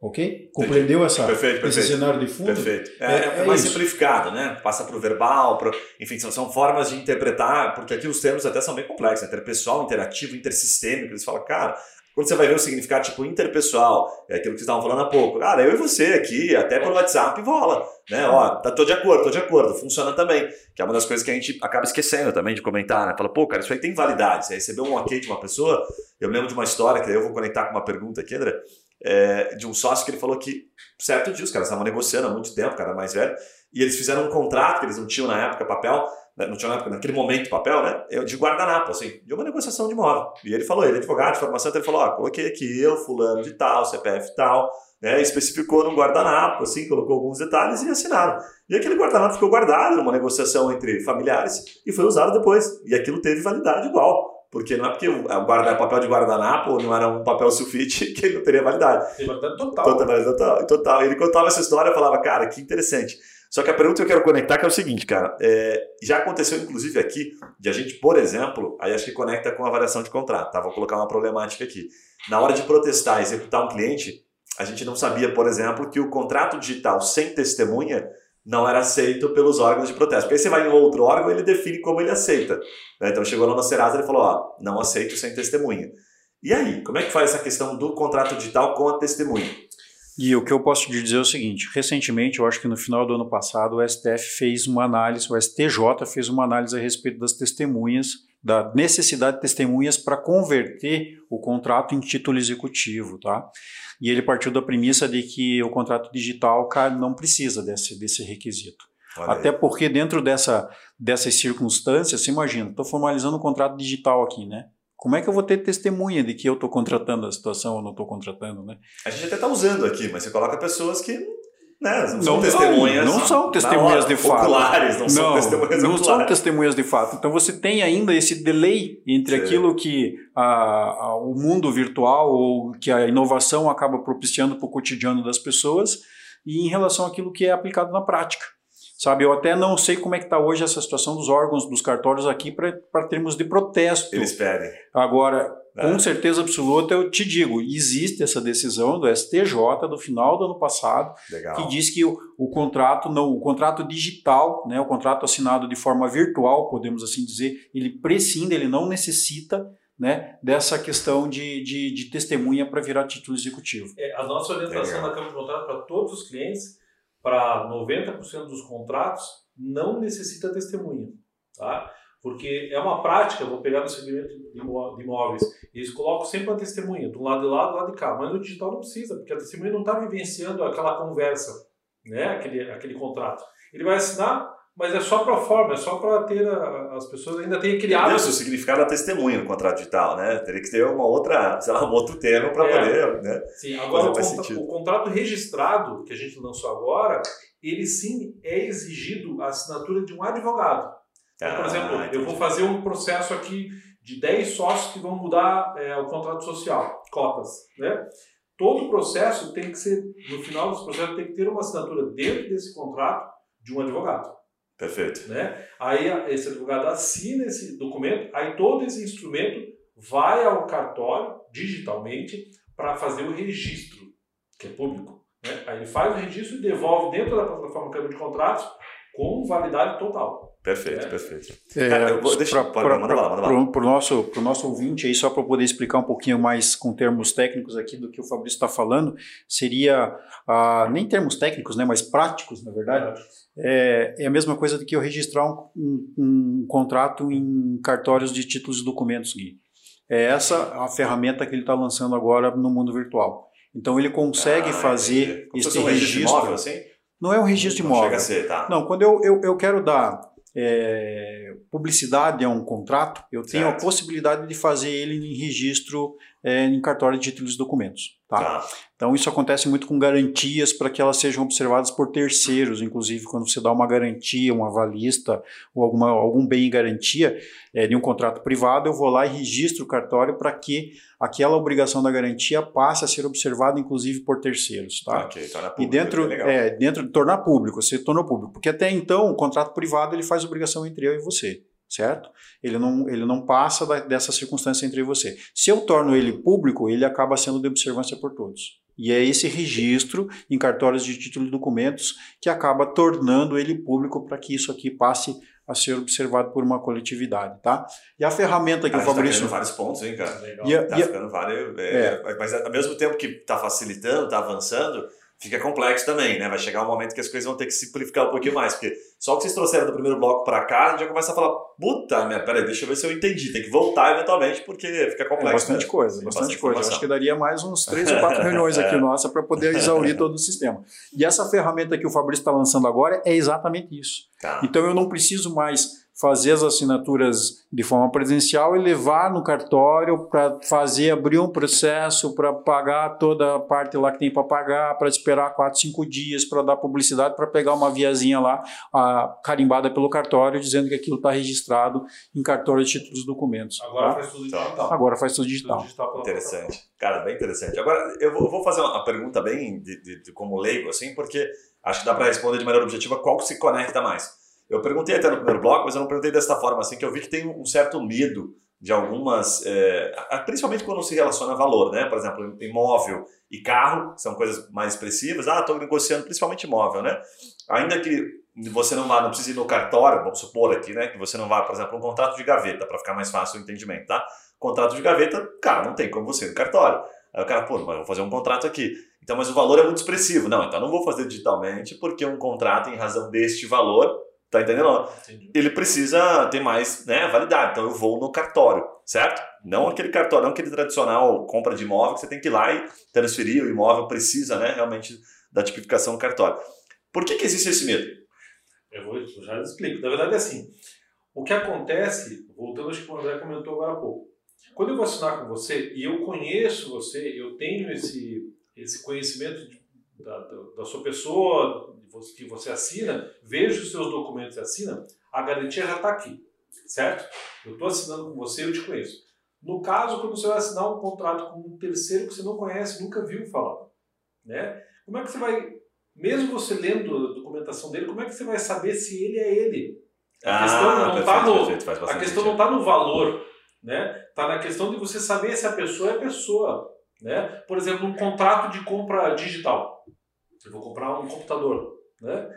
Ok? Compreendeu essa, perfeito, perfeito. esse cenário de fundo? Perfeito. É, é, é mais isso. simplificado, né? Passa para o verbal, pro... enfim, são, são, formas de interpretar, porque aqui os termos até são bem complexos, interpessoal, interativo, intersistêmico. Eles falam, cara, quando você vai ver o significado tipo interpessoal, é aquilo que vocês estavam falando há pouco. Cara, eu e você aqui, até pelo WhatsApp rola. Né? Ó, tá, tô de acordo, tô de acordo, funciona também. Que é uma das coisas que a gente acaba esquecendo também de comentar, né? Fala, pô, cara, isso aí tem validade. Você recebeu um ok de uma pessoa, eu lembro de uma história, que eu vou conectar com uma pergunta aqui, André é, de um sócio que ele falou que, certo dia, os caras estavam negociando há muito tempo, cara mais velho, e eles fizeram um contrato que eles não tinham na época papel, não tinham na época, naquele momento papel, né? De guardanapo, assim, de uma negociação de imóvel. E ele falou, ele é advogado de formação, então ele falou: ó, coloquei aqui eu, fulano de tal, CPF tal, né? Especificou no guardanapo, assim, colocou alguns detalhes e assinaram. E aquele guardanapo ficou guardado numa negociação entre familiares e foi usado depois. E aquilo teve validade igual. Porque não é porque o guarda, papel de guardanapo não era um papel sulfite que ele não teria validade. Tem validade total. Total, total, total. Ele contava essa história e falava, cara, que interessante. Só que a pergunta que eu quero conectar que é o seguinte, cara. É, já aconteceu, inclusive, aqui, de a gente, por exemplo, aí acho que conecta com a variação de contrato, tá? Vou colocar uma problemática aqui. Na hora de protestar, executar um cliente, a gente não sabia, por exemplo, que o contrato digital sem testemunha não era aceito pelos órgãos de protesto. Porque aí você vai em outro órgão ele define como ele aceita. Né? Então chegou lá no Serasa e falou: ó, não aceito sem testemunha. E aí, como é que faz essa questão do contrato digital com a testemunha? E o que eu posso te dizer é o seguinte: recentemente, eu acho que no final do ano passado, o STF fez uma análise, o STJ fez uma análise a respeito das testemunhas, da necessidade de testemunhas para converter o contrato em título executivo, tá? E ele partiu da premissa de que o contrato digital não precisa desse, desse requisito. Olha Até aí. porque dentro dessa, dessas circunstâncias, você imagina, estou formalizando um contrato digital aqui, né? Como é que eu vou ter testemunha de que eu estou contratando a situação ou não estou contratando, né? A gente até está usando aqui, mas você coloca pessoas que né? Não, são testemunhas. Não, são testemunhas de fato. Oculares, não, não são testemunhas Não oculares. são testemunhas de fato. Então você tem ainda esse delay entre Sim. aquilo que a, a, o mundo virtual ou que a inovação acaba propiciando para o cotidiano das pessoas e em relação àquilo que é aplicado na prática. Sabe, eu até não sei como é que está hoje essa situação dos órgãos, dos cartórios aqui para termos de protesto. Eles pedem. Agora, com é. certeza absoluta, eu te digo, existe essa decisão do STJ do final do ano passado, Legal. que diz que o, o, contrato não, o contrato digital, né, o contrato assinado de forma virtual, podemos assim dizer, ele prescinde, ele não necessita né, dessa questão de, de, de testemunha para virar título executivo. É, a nossa orientação Legal. da Câmara de Contrato para todos os clientes, para 90% dos contratos, não necessita testemunha. Tá? Porque é uma prática, vou pegar no segmento de imóveis, eles colocam sempre uma testemunha, do lado de lá, do lado de cá. Mas no digital não precisa, porque a testemunha não está vivenciando aquela conversa, né? aquele, aquele contrato. Ele vai assinar, mas é só para forma, é só para ter a, as pessoas ainda têm hábito. Isso, o significado da testemunha no contrato digital, né? Teria que ter uma outra, sei lá, um outro termo para é, poder, né? Sim, agora o, contra, o contrato registrado que a gente lançou agora, ele sim é exigido a assinatura de um advogado. Então, por exemplo, ah, eu vou fazer um processo aqui de 10 sócios que vão mudar é, o contrato social, cotas, né? Todo o processo tem que ser, no final desse processo, tem que ter uma assinatura dentro desse contrato de um advogado. Perfeito. Né? Aí esse advogado assina esse documento, aí todo esse instrumento vai ao cartório digitalmente para fazer o registro, que é público. Né? Aí ele faz o registro e devolve dentro da plataforma Câmara de Contratos com validade total. Perfeito, é. perfeito. É, deixa, para o nosso, nosso ouvinte, aí, só para poder explicar um pouquinho mais com termos técnicos aqui do que o Fabrício está falando, seria, ah, nem termos técnicos, né, mas práticos, na verdade, é, é a mesma coisa do que eu registrar um, um, um contrato em cartórios de títulos e documentos, Gui. É essa a ferramenta que ele está lançando agora no mundo virtual. Então ele consegue Ah, fazer esse um registro registro. móvel, assim? Não é um registro de Não imóvel. Chega a ser, tá. Não, quando eu, eu, eu quero dar é, publicidade a um contrato, eu tenho Certo. a possibilidade de fazer ele em registro é, em cartório de títulos e documentos. Tá? Tá. Então isso acontece muito com garantias para que elas sejam observadas por terceiros, inclusive quando você dá uma garantia, uma avalista ou alguma, algum bem em garantia é, de um contrato privado, eu vou lá e registro o cartório para que aquela obrigação da garantia passe a ser observada, inclusive por terceiros. Tá? Ok, tá na E dentro, legal. é, dentro de tornar público, você tornou público. Porque até então, o contrato privado ele faz obrigação entre eu e você, certo? Ele não, ele não passa da- dessa circunstância entre você. Se eu torno ele público, ele acaba sendo de observância por todos. E é esse registro em cartórios de título e documentos que acaba tornando ele público para que isso aqui passe a ser observado por uma coletividade, tá? E a ferramenta que Cara, o tá Fabrício... querendo vários pontos, hein, cara? Legal. E a- Tá e a- ficando vários. é, Mas ao mesmo tempo que tá facilitando, tá avançando, fica complexo também, né? Vai chegar um momento que as coisas vão ter que simplificar um pouquinho mais. Porque só o que vocês trouxeram do primeiro bloco pra cá, a gente já começa a falar, puta, minha, peraí, deixa eu ver se eu entendi. Tem que voltar eventualmente, porque fica É complexo. bastante né? coisa, bastante bastante coisa. informação. Acho que daria mais uns três ou quatro reuniões aqui nossa para poder exaurir todo o sistema. E essa ferramenta que o Fabrício está lançando agora é exatamente isso. Tá. Então eu não preciso mais fazer as assinaturas de forma presencial e levar no cartório para fazer abrir um processo para pagar toda a parte lá que tem para pagar, para esperar quatro, cinco dias para dar publicidade, para pegar uma viazinha lá ah, carimbada pelo cartório dizendo que aquilo está registrado em cartório de títulos e documentos. Agora tá? faz tudo Tá. digital. Agora faz tudo Tudo digital. digital pela Interessante. Cara, bem interessante. Agora, eu vou, eu vou fazer uma pergunta bem de, de- de como leigo, assim, porque acho que dá para responder de maneira objetiva qual que se conecta mais. Eu perguntei até no primeiro bloco, mas eu não perguntei desta forma, assim, que eu vi que tem um certo medo de algumas, é, principalmente quando se relaciona a valor, né? Por exemplo, imóvel e carro, que são coisas mais expressivas. Ah, estou negociando principalmente imóvel, né? Ainda que você não vá, não precise ir no cartório, vamos supor aqui, né? Que você não vá, por exemplo, um contrato de gaveta, para ficar mais fácil o entendimento, tá? Contrato de gaveta, cara, não tem como você ir no cartório. Aí o cara, pô, mas eu vou fazer um contrato aqui. Então, mas o valor é muito expressivo. Não, então não vou fazer digitalmente, porque um contrato, em razão deste valor, tá entendendo? Entendi. Ele precisa ter mais né, validade. Então eu vou no cartório, certo? Não aquele cartório, não aquele tradicional compra de imóvel que você tem que ir lá e transferir o imóvel, precisa né, realmente da tipificação cartório. Por que, que existe esse medo? Eu vou, eu já explico. Na verdade é assim. O que acontece, voltando acho que o André comentou agora há pouco. Quando eu vou assinar com você e eu conheço você, eu tenho esse, esse conhecimento de- da, da, da sua pessoa, que você assina, vejo os seus documentos e assina, a garantia já está aqui, certo? Eu estou assinando com você, eu te conheço. No caso, quando você vai assinar um contrato com um terceiro que você não conhece, nunca viu falar, né? Como é que você vai, mesmo você lendo a documentação dele, como é que você vai saber se ele é ele? A questão não perfeito, tá no- perfeito, faz A bastante questão não sentido. está no valor, né? Está na questão de você saber se a pessoa é pessoa, né? Por exemplo, um contrato de compra digital. Eu vou comprar um computador, né?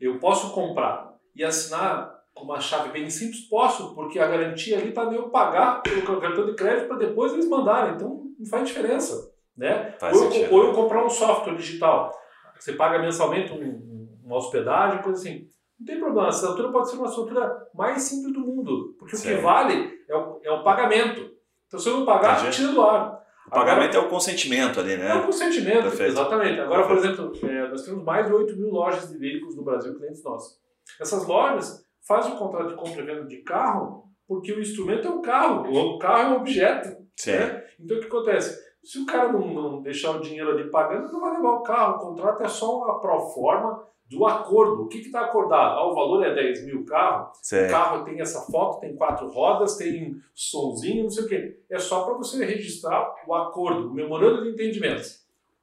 Eu posso comprar e assinar com uma chave bem simples? Posso, porque a garantia ali está de eu pagar pelo cartão de crédito para depois eles mandarem. Então, não faz diferença, né? Faz ou, eu, ou eu comprar um software digital. Você paga mensalmente um- um- uma hospedagem, coisa assim. Não tem problema, a assinatura pode ser uma assinatura mais simples do mundo, porque o Certo. que vale é o, é o pagamento. Então, se eu não pagar, tira do ar. O pagamento é o consentimento ali, É né? um consentimento, Perfeito. exatamente. Agora, por exemplo, é, nós temos mais de 8 mil lojas de veículos no Brasil, clientes nossos. Essas lojas fazem o contrato de compra e venda de carro porque o instrumento é o carro, o carro é um objeto. Né? Então, o que acontece? Se o cara não, não deixar o dinheiro ali pagando, não vai levar o carro. O contrato é só uma proforma do acordo. O que está acordado? Ah, o valor é 10 mil carro, Sim. o carro tem essa foto, tem quatro rodas, tem sonzinho, não sei o quê. É só para você registrar o acordo, o memorando de entendimento.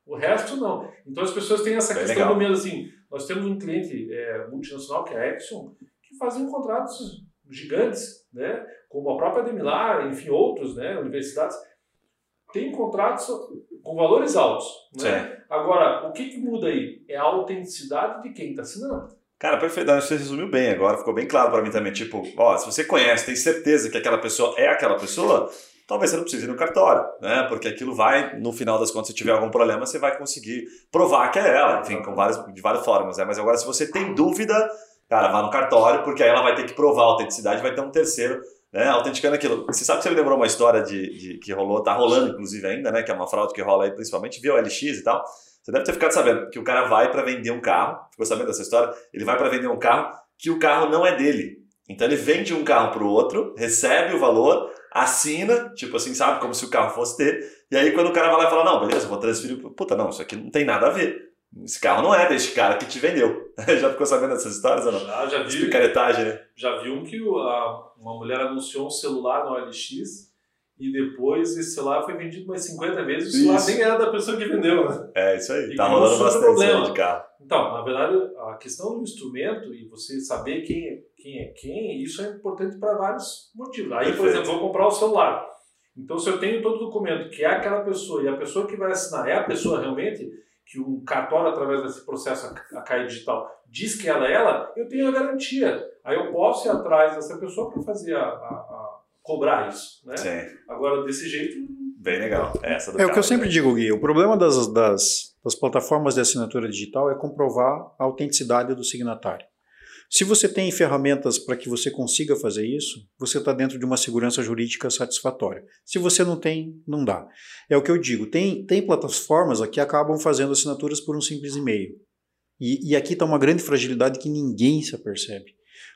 O resto não. Então as pessoas têm essa Bem questão legal. do medo assim. Nós temos um cliente é, multinacional que é a Exxon, que fazem contratos gigantes, né? Como a própria Demilar, enfim, outros, né? Universidades. Tem contratos com valores altos. Né? Agora, o que, que muda aí? É a autenticidade de quem está assinando. Cara, perfeito. Você resumiu bem agora, ficou bem claro pra mim também. Tipo, ó, se você conhece, tem certeza que aquela pessoa é aquela pessoa, talvez você não precise ir no cartório, né? Porque aquilo vai, no final das contas, se tiver algum problema, você vai conseguir provar que é ela, enfim, com várias, de várias formas, né? Mas agora, se você tem dúvida, cara, vá no cartório, porque aí ela vai ter que provar a autenticidade, vai ter um terceiro né, autenticando aquilo. Você sabe que você me lembrou uma história de, de, que rolou, tá rolando inclusive ainda, né? Que é uma fraude que rola aí principalmente via OLX e tal. Você deve ter ficado sabendo que o cara vai para vender um carro, ficou sabendo dessa história? Ele vai para vender um carro que o carro não é dele. Então ele vende um carro para o outro, recebe o valor, assina, tipo assim, sabe, como se o carro fosse ter. E aí quando o cara vai lá e fala, não, beleza, vou transferir, puta, não, isso aqui não tem nada a ver. Esse carro não é deste cara que te vendeu. já ficou sabendo dessas histórias ou não? Já, já vi. Picaretagem, né? Já vi um que a, uma mulher anunciou um celular no OLX e depois esse celular foi vendido mais 50 vezes. O celular Isso. nem era da pessoa que vendeu, né? É isso aí. E tá rolando um bastante problema. de carro. Então, na verdade, a questão do instrumento e você saber quem é quem, é quem isso é importante para vários motivos. Aí, por Perfeito. exemplo, eu vou comprar o celular. Então, se eu tenho todo o documento que é aquela pessoa e a pessoa que vai assinar é a pessoa realmente, que um cartório, através desse processo, a CAI digital, diz que ela é ela, eu tenho a garantia. Aí eu posso ir atrás dessa pessoa para fazer a, a- a- cobrar isso. Né? Sim, Agora, desse jeito, bem legal. Essa do É o que eu sempre né? digo, Gui. O problema das, das, das plataformas de assinatura digital é comprovar a autenticidade do signatário. Se você tem ferramentas para que você consiga fazer isso, você está dentro de uma segurança jurídica satisfatória. Se você não tem, não dá. É o que eu digo. Tem, tem plataformas que acabam fazendo assinaturas por um simples e-mail. E, e aqui está uma grande fragilidade que ninguém se apercebe.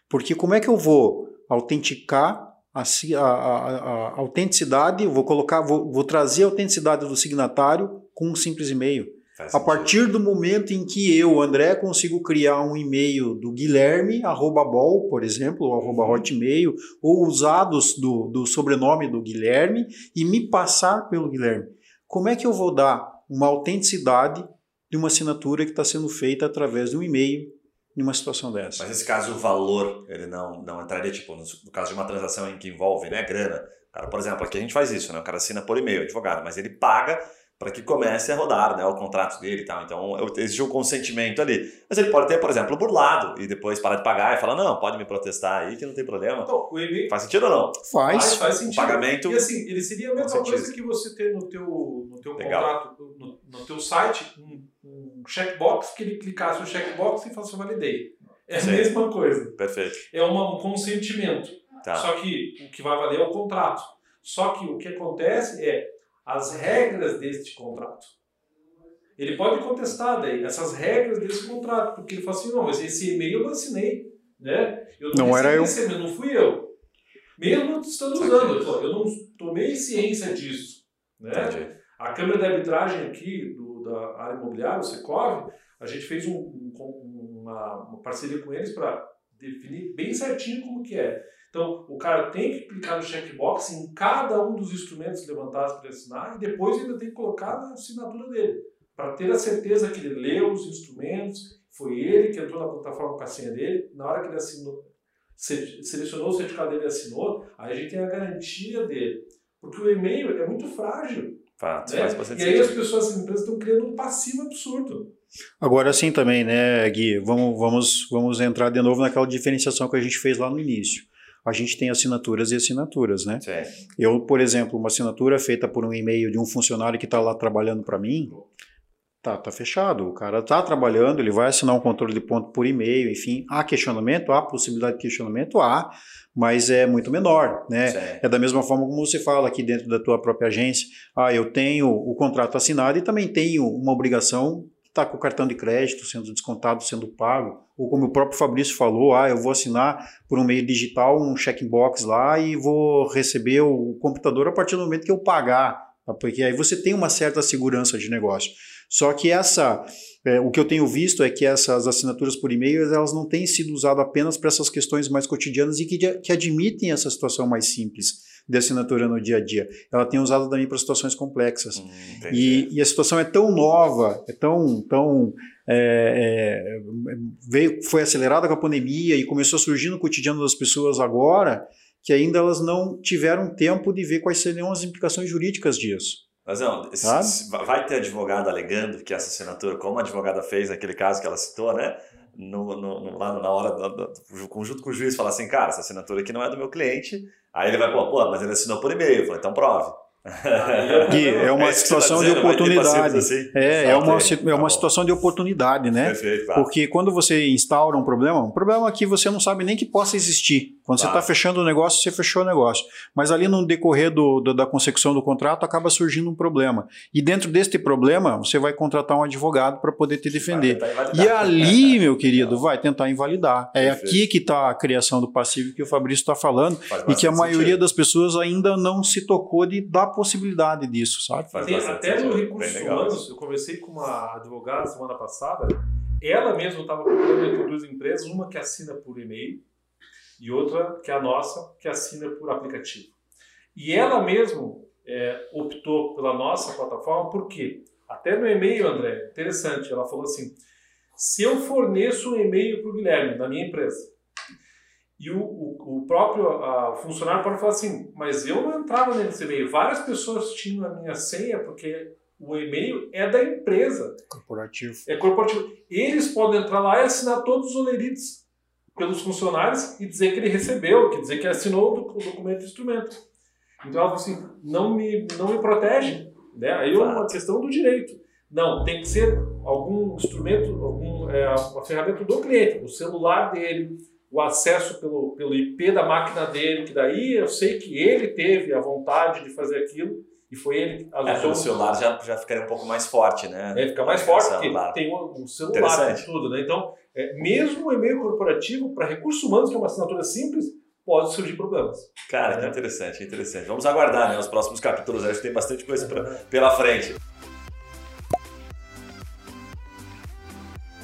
Porque como é que eu vou autenticar a, a- a- a- autenticidade, vou colocar, vou, vou trazer a autenticidade do signatário com um simples e-mail. Faz A sentido. partir do momento em que eu, André, consigo criar um e-mail do Guilherme, arroba bol, por exemplo, ou arroba Uhum. hotmail, ou usar dos- do, do sobrenome do Guilherme e me passar pelo Guilherme. Como é que eu vou dar uma autenticidade de uma assinatura que está sendo feita através de um e-mail numa situação dessa? Mas nesse caso o valor, ele não, não entraria, tipo, no, caso de uma transação em que envolve, né, grana. Cara, por exemplo, aqui a gente faz isso, né? O cara assina por e-mail, advogado, mas ele paga para que comece a rodar, né, o contrato dele e tal. Então, eu- existe um consentimento ali. Mas ele pode ter, por exemplo, burlado e depois parar de pagar e falar, não, pode me protestar aí que não tem problema. então, o e-mail Faz sentido ou não? faz, Faz. faz O sentido. pagamento E assim, ele seria a mesma coisa que você ter no teu, no teu Legal. contrato, no, no teu site, um, um checkbox, que ele clicasse no checkbox e falasse, validei. É a Sim. mesma coisa. Perfeito. É uma- um consentimento. Tá. Só que o que vai valer é o contrato. Só que o que acontece é as regras deste contrato. Ele pode contestar daí essas regras desse contrato, porque ele fala assim, não, mas esse e-mail eu não assinei, né? Eu Não era recebi eu. esse e-mail, não fui eu. Mesmo estando Saquei. usando, falou, eu não tomei ciência disso, né? Entendi. A Câmara de Arbitragem aqui do, da área imobiliária, o Secov, a gente fez um- um- uma, uma parceria com eles para definir bem certinho como que é. Então, o cara tem que clicar no checkbox em cada um dos instrumentos levantados para assinar e depois ainda tem que colocar a assinatura dele, para ter a certeza que ele leu os instrumentos, foi ele que entrou na plataforma com a senha dele, na hora que ele assinou, se- selecionou o certificado dele e assinou, aí a gente tem a garantia dele. Porque o e-mail é muito frágil. Fato, Né? faz bastante E aí as pessoas, as empresas estão criando um passivo absurdo. Agora sim também, né, Gui? Vamos, vamos, vamos entrar de novo naquela diferenciação que a gente fez lá no início. A gente tem assinaturas e assinaturas, né? Sim. Eu, por exemplo, uma assinatura feita por um e-mail de um funcionário que está lá trabalhando para mim, tá, tá fechado. O cara está trabalhando, ele vai assinar um controle de ponto por e-mail, enfim. Há questionamento, há possibilidade de questionamento, há, mas é muito menor, né? Sim. É da mesma forma como você fala aqui dentro da tua própria agência. Ah, eu tenho o contrato assinado e também tenho uma obrigação está com o cartão de crédito sendo descontado, sendo pago. Ou como o próprio Fabrício falou, ah, eu vou assinar por um meio digital um checkbox lá e vou receber o computador a partir do momento que eu pagar. tá? Porque aí você tem uma certa segurança de negócio. Só que essa, é, o que eu tenho visto é que essas assinaturas por e-mail elas não têm sido usadas apenas para essas questões mais cotidianas e que, que admitem essa situação mais simples de assinatura no dia a dia. Ela tem usado também para situações complexas. Hum. E, e a situação é tão nova, é tão, tão é, é, veio, foi acelerada com a pandemia e começou a surgir no cotidiano das pessoas agora, que ainda elas não tiveram tempo de ver quais seriam as implicações jurídicas disso. Mas não, Sabe? se- vai ter advogado alegando que essa assinatura, como a advogada fez naquele caso que ela citou, né? No, no- no- lá na hora, da- da- junto com o juiz, falar assim, cara, essa assinatura aqui não é do meu cliente. Aí ele vai, pô, pô mas ele assinou por e-mail. Eu falei, então prove. Gui, é uma É tá situação de dizendo, ter oportunidade. assim? É, é uma, é. Tá uma bom. situação de oportunidade, né? Perfeito, claro. Porque quando você instaura um problema, um problema que você não sabe nem que possa existir. Quando você Claro. está fechando o negócio, você fechou o negócio. Mas ali no decorrer do, do- da consecução do contrato, acaba surgindo um problema. E dentro deste problema, você vai contratar um advogado para poder te defender. E ali, meu querido, vai tentar invalidar. É Perfeito. aqui que está a criação do passivo que o Fabrício está falando e que a maioria sentido. das pessoas ainda não se tocou de dar possibilidade disso, sabe? Faz Tem, até sentido. no recursos legal humanos, eu conversei com uma advogada semana passada, ela mesma estava procurando entre duas empresas, uma que assina por e-mail e outra que é a nossa, que assina por aplicativo. E ela mesmo é, optou pela nossa plataforma, por quê? Até no e-mail, André, interessante, ela falou assim, se eu forneço um e-mail para o Guilherme, na minha empresa, e o, o, o próprio ah, o funcionário pode falar assim, mas eu não entrava nesse e-mail. Várias pessoas tinham a minha senha porque o e-mail é da empresa, Corporativo. é corporativo. Eles podem entrar lá e assinar todos os olerites pelos funcionários e dizer que ele recebeu, que dizer que assinou o doc- o documento de instrumento. Então ela falou assim, não me, não me protege. Né? Aí é uma questão do direito. Não, tem que ser algum instrumento, algum, é, uma ferramenta do cliente, o celular dele, o acesso pelo, pelo IP da máquina dele, que daí eu sei que ele teve a vontade de fazer aquilo e foi ele que É, pelo celular já, já ficaria um pouco mais forte, né? é, fica mais forte, porque tem o, o celular, tem tudo, né? Então, é, mesmo o e-mail corporativo, para recursos humanos, que é uma assinatura simples, pode surgir problemas. Cara, que É. interessante, que interessante. Vamos aguardar, né? Os próximos capítulos, acho que tem bastante coisa pra- pela frente.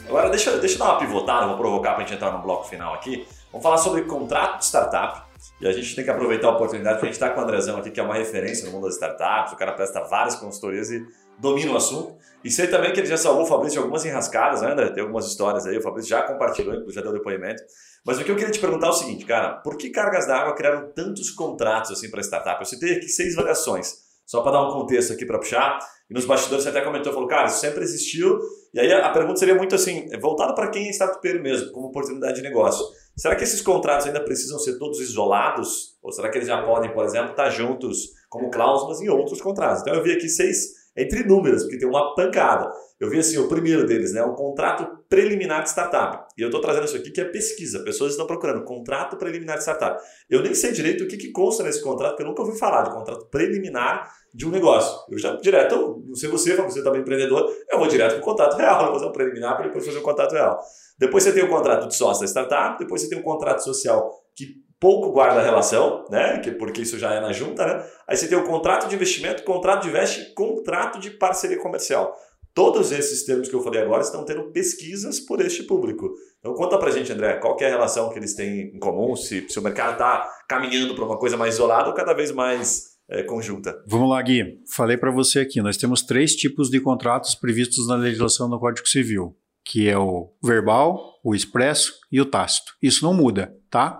Agora, deixa, deixa eu dar uma pivotada, vou provocar pra gente entrar no bloco final aqui. Vamos falar sobre contrato de startup. E a gente tem que aproveitar a oportunidade, porque a gente está com o Andrezão aqui, que é uma referência no mundo das startups. O cara presta várias consultorias e domina o assunto. E sei também que ele já salvou o Fabrício de algumas enrascadas, né, André? Tem algumas histórias aí, o Fabrício já compartilhou, já deu depoimento. Mas o que eu queria te perguntar é o seguinte, cara, por que cargas d'água criaram tantos contratos assim para startup? Eu citei aqui seis variações, só para dar um contexto aqui para puxar. E nos bastidores você até comentou, falou, cara, isso sempre existiu. E aí a pergunta seria muito assim, voltada para quem é startupeiro mesmo, como oportunidade de negócio. Será que esses contratos ainda precisam ser todos isolados? Ou será que eles já podem, por exemplo, estar juntos como cláusulas em outros contratos? Então eu vi aqui seis entre números, porque tem uma pancada. Eu vi assim, o primeiro deles, né, um contrato preliminar de startup. E eu estou trazendo isso aqui que é pesquisa. Pessoas estão procurando contrato preliminar de startup. Eu nem sei direito o que, que consta nesse contrato, porque eu nunca ouvi falar de contrato preliminar de um negócio. Eu já direto, não sei você, Fábio, você também é empreendedor, eu vou direto para o contrato real, vou fazer um preliminar para depois fazer o contrato real. Depois você tem o contrato de sócio da startup, depois você tem o contrato social que pouco guarda relação, né? Que, porque isso já é na junta, né? Aí você tem o contrato de investimento, contrato de investe contrato de parceria comercial. Todos esses termos que eu falei agora estão tendo pesquisas por este público. Então conta pra gente, André, qual é a relação que eles têm em comum, se, se o mercado está caminhando para uma coisa mais isolada ou cada vez mais é, conjunta. Vamos lá, Gui. Falei para você aqui, nós temos três tipos de contratos previstos na legislação do Código Civil, que é o verbal, o expresso e o tácito. Isso não muda, tá?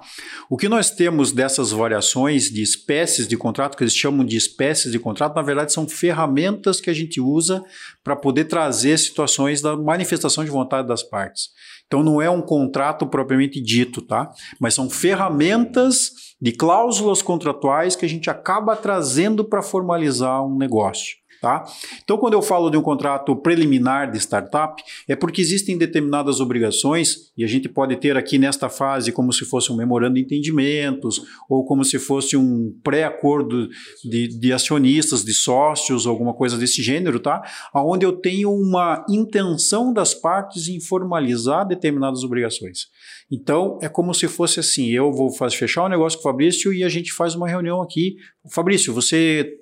O que nós temos dessas variações de espécies de contrato, que eles chamam de espécies de contrato, na verdade são ferramentas que a gente usa para poder trazer situações da manifestação de vontade das partes. Então não é um contrato propriamente dito, tá? Mas são ferramentas de cláusulas contratuais que a gente acaba trazendo para formalizar um negócio. Tá? Então, quando eu falo de um contrato preliminar de startup, é porque existem determinadas obrigações, e a gente pode ter aqui nesta fase como se fosse um memorando de entendimentos, ou como se fosse um pré-acordo de, de acionistas, de sócios, alguma coisa desse gênero, tá? Onde eu tenho uma intenção das partes em formalizar determinadas obrigações. Então, é como se fosse assim: eu vou fechar um negócio com o Fabrício e a gente faz uma reunião aqui. Fabrício, você.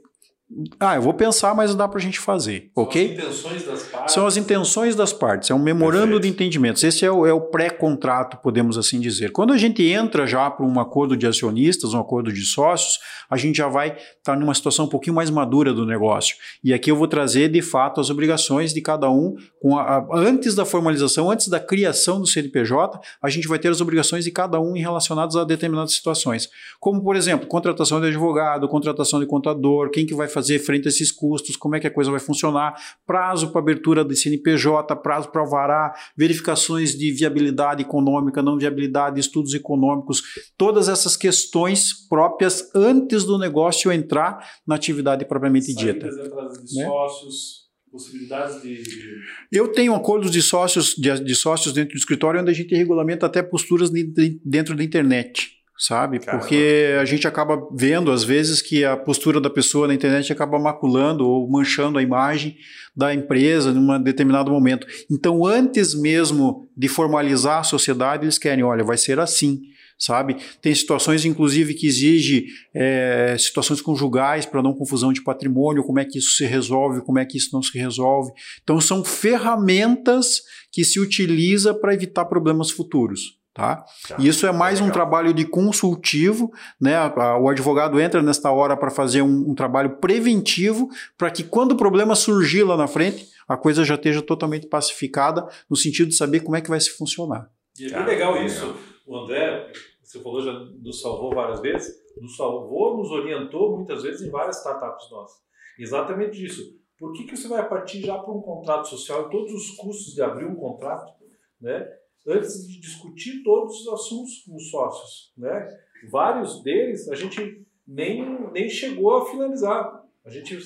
Ah, eu vou pensar, mas dá para a gente fazer, ok? São as intenções das partes. São as intenções das partes, é um memorando Perfeito. de entendimentos. Esse é o, é o pré-contrato, podemos assim dizer. Quando a gente entra já para um acordo de acionistas, um acordo de sócios, a gente já vai estar numa situação um pouquinho mais madura do negócio. E aqui eu vou trazer, de fato, as obrigações de cada um. Com a, a- antes da formalização, antes da criação do CNPJ, a gente vai ter as obrigações de cada um relacionadas a determinadas situações. Como, por exemplo, contratação de advogado, contratação de contador, quem que vai fazer fazer frente a esses custos, como é que a coisa vai funcionar, prazo para abertura de CNPJ, prazo para alvará, verificações de viabilidade econômica, não viabilidade, estudos econômicos, todas essas questões próprias antes do negócio entrar na atividade propriamente dita. de né? sócios, possibilidades de. Eu tenho acordos de sócios, de, de, sócios dentro do escritório onde a gente regulamenta até posturas de, de, dentro da internet. Sabe? Caramba. Porque a gente acaba vendo, às vezes, que a postura da pessoa na internet acaba maculando ou manchando a imagem da empresa em um determinado momento. Então, antes mesmo de formalizar a sociedade, eles querem: olha, vai ser assim sabe? Tem situações, inclusive, que exige é, situações conjugais para não confusão de patrimônio, como é que isso se resolve, como é que isso não se resolve. Então, são ferramentas que se utiliza para evitar problemas futuros. Tá? tá? Isso é mais um trabalho de consultivo, né? O advogado entra nesta hora para fazer um, um trabalho preventivo para que quando o problema surgir lá na frente, a coisa já esteja totalmente pacificada no sentido de saber como é que vai se funcionar. E é bem legal isso. O André, você falou, já nos salvou várias vezes, nos salvou, nos orientou muitas vezes em várias startups nossas. Exatamente disso. Por que, que você vai partir já para um contrato social e todos os custos de abrir um contrato, né? Antes de discutir todos os assuntos com os sócios, né? Vários deles a gente nem, nem chegou a finalizar. A gente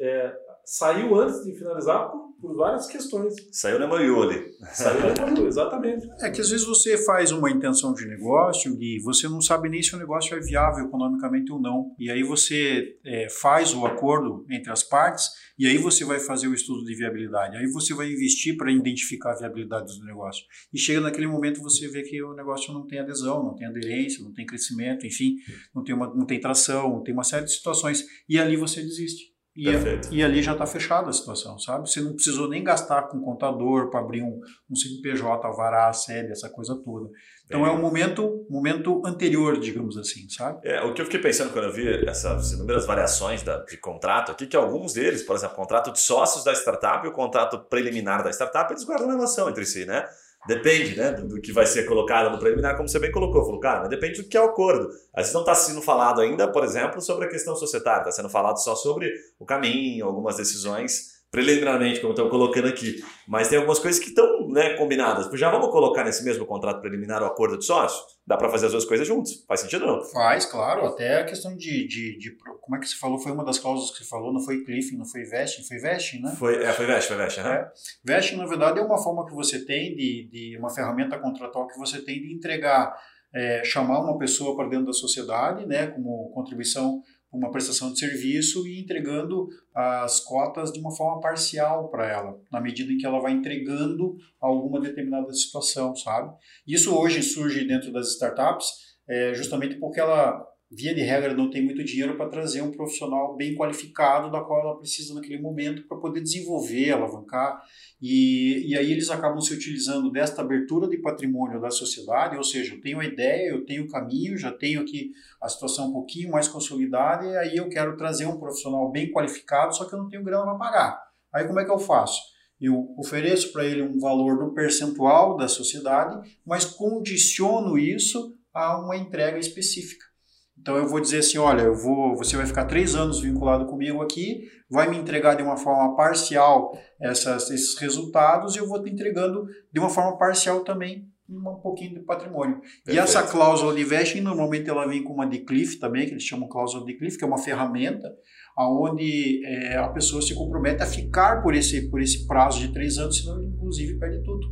é, saiu antes de finalizar por, por várias questões. Saiu na Maiú ali. Saiu na Maiú, exatamente. É que às vezes você faz uma intenção de negócio e você não sabe nem se o negócio é viável economicamente ou não. E aí você é, faz o acordo entre as partes e aí você vai fazer o estudo de viabilidade. Aí você vai investir para identificar a viabilidade do negócio. E chega naquele momento você vê que o negócio não tem adesão, não tem aderência, não tem crescimento, enfim, não tem, uma, não tem tração, tem uma série de situações. E ali você desiste. E, e, ali já está fechada a situação, sabe? Você não precisou nem gastar com contador para abrir um, um CNPJ, alvará, sede, essa coisa toda. Então é um momento, momento anterior, digamos assim, sabe? É, o que eu fiquei pensando quando eu vi essas inúmeras variações da, de contrato aqui, que alguns deles, por exemplo, contrato de sócios da startup e o contrato preliminar da startup, eles guardam relação entre si, né? Depende, né, do, que vai ser colocado no preliminar, como você bem colocou. Falou, cara, mas depende do que é o acordo. Às vezes não está sendo falado ainda, por exemplo, sobre a questão societária, está sendo falado só sobre o caminho, algumas decisões preliminarmente, como estão colocando aqui. Mas tem algumas coisas que estão né, combinadas. Já vamos colocar nesse mesmo contrato preliminar o acordo de sócio? Dá para fazer as duas coisas juntos? Faz sentido ou não? Faz, claro. Até a questão de, de, de, Como é que você falou? Foi uma das cláusulas que você falou, não foi cliffing, não foi vesting, foi vesting, né? Foi, é, foi vesting, foi vesting. Uhum. É. Vesting, na verdade, é uma forma que você tem de, de uma ferramenta contratual que você tem de entregar, é, chamar uma pessoa para dentro da sociedade, né, como contribuição uma prestação de serviço e entregando as cotas de uma forma parcial para ela, na medida em que ela vai entregando alguma determinada situação, sabe? Isso hoje surge dentro das startups é, justamente porque ela via de regra, não tem muito dinheiro para trazer um profissional bem qualificado da qual ela precisa naquele momento para poder desenvolver, alavancar. E, e aí eles acabam se utilizando desta abertura de patrimônio da sociedade, ou seja, eu tenho a ideia, eu tenho o caminho, já tenho aqui a situação um pouquinho mais consolidada, e aí eu quero trazer um profissional bem qualificado, só que eu não tenho grana para pagar. Aí como é que eu faço? Eu ofereço para ele um valor do percentual da sociedade, mas condiciono isso a uma entrega específica. Então eu vou dizer assim, olha, eu vou, você vai ficar três anos vinculado comigo aqui, vai me entregar de uma forma parcial essas, esses resultados e eu vou te entregando de uma forma parcial também um pouquinho de patrimônio. Perfeito. E essa cláusula de vesting, normalmente ela vem com uma de cliff também, que eles chamam cláusula de cliff, que é uma ferramenta onde é, a pessoa se compromete a ficar por esse, por esse prazo de três anos, senão ele inclusive perde tudo.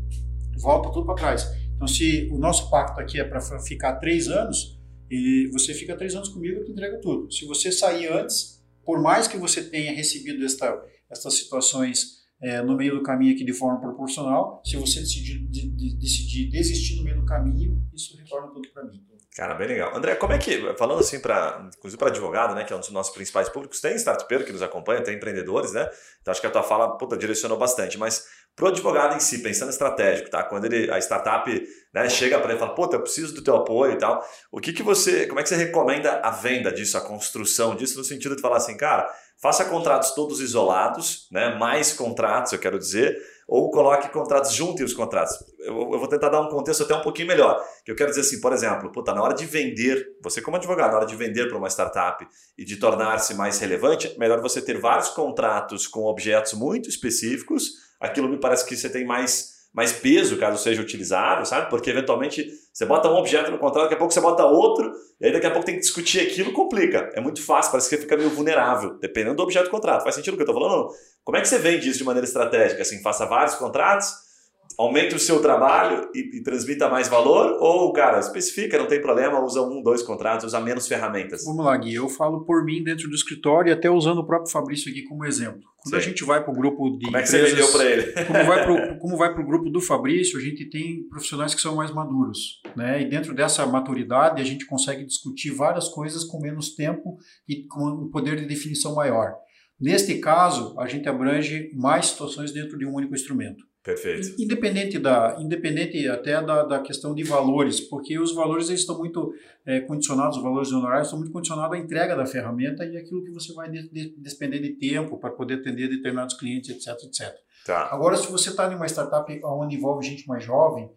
Volta tudo para trás. Então se o nosso pacto aqui é para ficar três anos, e você fica três anos comigo, eu te entrego tudo. Se você sair antes, por mais que você tenha recebido esta, estas situações é, no meio do caminho aqui de forma proporcional, se você decidir, de, de, decidir desistir no meio do caminho, isso retorna tudo para mim. Cara, bem legal. André, como é que, falando assim, para inclusive para advogado, né, que é um dos nossos principais públicos, tem startupeiro que nos acompanha, tem empreendedores, né? Então acho que a tua fala puta, direcionou bastante. Mas para o advogado em si, pensando estratégico, tá? Quando ele, a startup né, chega para ele e fala, puta, eu preciso do teu apoio e tal, o que, que você, como é que você recomenda a venda disso, a construção disso, no sentido de falar assim, cara, faça contratos todos isolados, né? Mais contratos, eu quero dizer, ou coloque contratos, junte os contratos. Eu, eu, vou tentar dar um contexto até um pouquinho melhor. Que eu quero dizer assim, por exemplo, puta, na hora de vender, você como advogado, na hora de vender para uma startup e de tornar-se mais relevante, melhor você ter vários contratos com objetos muito específicos. Aquilo me parece que você tem mais mais peso caso seja utilizado, sabe? Porque eventualmente você bota um objeto no contrato, daqui a pouco você bota outro, e aí daqui a pouco tem que discutir aquilo, complica. É muito fácil, parece que fica meio vulnerável, dependendo do objeto do contrato. Faz sentido o que eu estou falando? Como é que você vende isso de maneira estratégica? Assim, faça vários contratos, aumente o seu trabalho e, e, transmita mais valor? Ou, cara, especifica, não tem problema, usa um, dois contratos, usa menos ferramentas? Vamos lá, Gui. Eu falo por mim dentro do escritório e até usando o próprio Fabrício aqui como exemplo. Quando Sim. a gente vai para o grupo de. Como é que empresas, você vendeu para ele? Como vai para o grupo do Fabrício, a gente tem profissionais que são mais maduros. Né? E dentro dessa maturidade, a gente consegue discutir várias coisas com menos tempo e com um poder de definição maior. Neste caso, a gente abrange mais situações dentro de um único instrumento. Perfeito. Independente, da, independente até da, da questão de valores, porque os valores eles estão muito é, condicionados, os valores honorários estão muito condicionados à entrega da ferramenta e aquilo que você vai de, de, despender de tempo para poder atender determinados clientes, etc, etc. Tá. Agora, se você está em uma startup onde envolve gente mais jovem,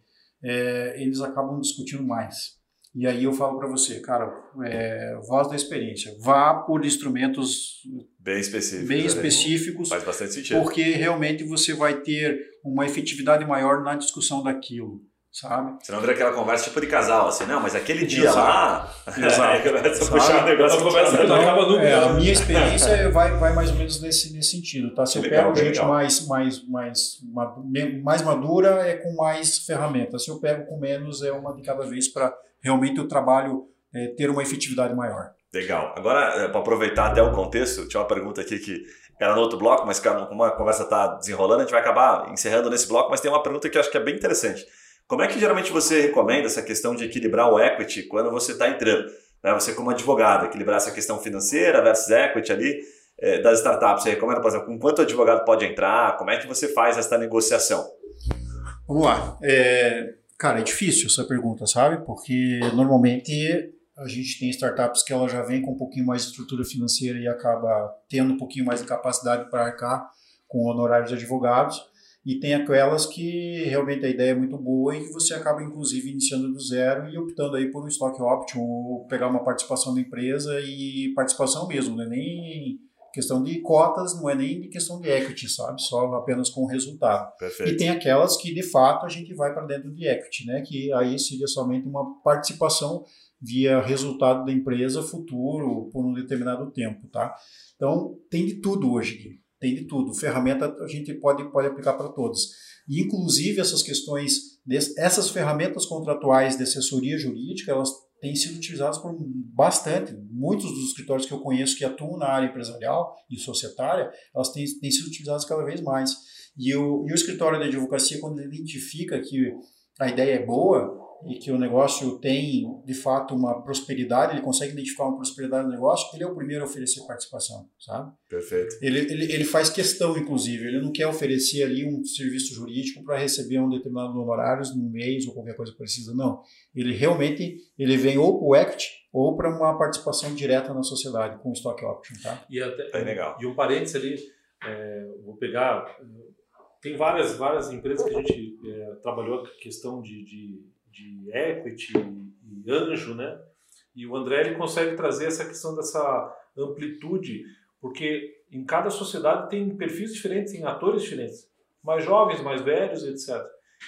é, eles acabam discutindo mais. E aí eu falo para você, cara, é, voz da experiência, vá por instrumentos bem específicos, bem né? específicos faz bastante sentido, porque realmente você vai ter uma efetividade maior na discussão daquilo, sabe? Senão vira aquela conversa tipo de casal, assim, não, mas aquele dia Exato. lá, Exato. começa a puxar o negócio, conversa então, acaba nunca. É, a minha experiência vai, vai mais ou menos nesse, nesse sentido, tá? Se eu legal, pego gente mais, mais, mais, mais madura, é com mais ferramentas. Se eu pego com menos, é uma de cada vez para realmente o trabalho é, ter uma efetividade maior. Legal. Agora, é, para aproveitar até o contexto, tinha uma pergunta aqui que era no outro bloco, mas como a conversa está desenrolando, a gente vai acabar encerrando nesse bloco, mas tem uma pergunta que eu acho que é bem interessante. Como é que geralmente você recomenda essa questão de equilibrar o equity quando você está entrando? Né? Você como advogado, equilibrar essa questão financeira versus equity ali é, das startups. Você recomenda, por exemplo, com quanto o advogado pode entrar? Como é que você faz essa negociação? Vamos lá. É, Cara, é difícil essa pergunta, sabe? Porque normalmente a gente tem startups que ela já vem com um pouquinho mais de estrutura financeira e acaba tendo um pouquinho mais de capacidade para arcar com honorários de advogados. E tem aquelas que realmente a ideia é muito boa e que você acaba, inclusive, iniciando do zero e optando aí por um stock option ou pegar uma participação da empresa e participação mesmo, né? nem questão de cotas não é nem de questão de equity, sabe? Só apenas com o resultado. Perfeito. E tem aquelas que, de fato, a gente vai para dentro de equity, né? Que aí seria somente uma participação via resultado da empresa futuro por um determinado tempo, tá? Então, tem de tudo hoje, tem de tudo. Ferramenta a gente pode, pode aplicar para todos. E, inclusive, essas questões, essas ferramentas contratuais de assessoria jurídica, elas têm sido utilizadas por bastante. Muitos dos escritórios que eu conheço que atuam na área empresarial e societária, elas têm, têm sido utilizadas cada vez mais. E o, e o escritório de advocacia, quando ele identifica que a ideia é boa, e que o negócio tem, de fato, uma prosperidade, ele consegue identificar uma prosperidade no negócio, ele é o primeiro a oferecer participação, sabe? Perfeito. Ele, ele, ele faz questão, inclusive, ele não quer oferecer ali um serviço jurídico para receber um determinado honorários no mês ou qualquer coisa parecida, não. Ele realmente, ele vem ou para o equity ou para uma participação direta na sociedade com o stock option, tá? E até, é legal. E um parênteses ali, é, vou pegar, tem várias, várias empresas que a gente é, trabalhou a questão de, de de equity e anjo, né? E o André ele consegue trazer essa questão dessa amplitude, porque em cada sociedade tem perfis diferentes, tem atores diferentes, mais jovens, mais velhos, etc.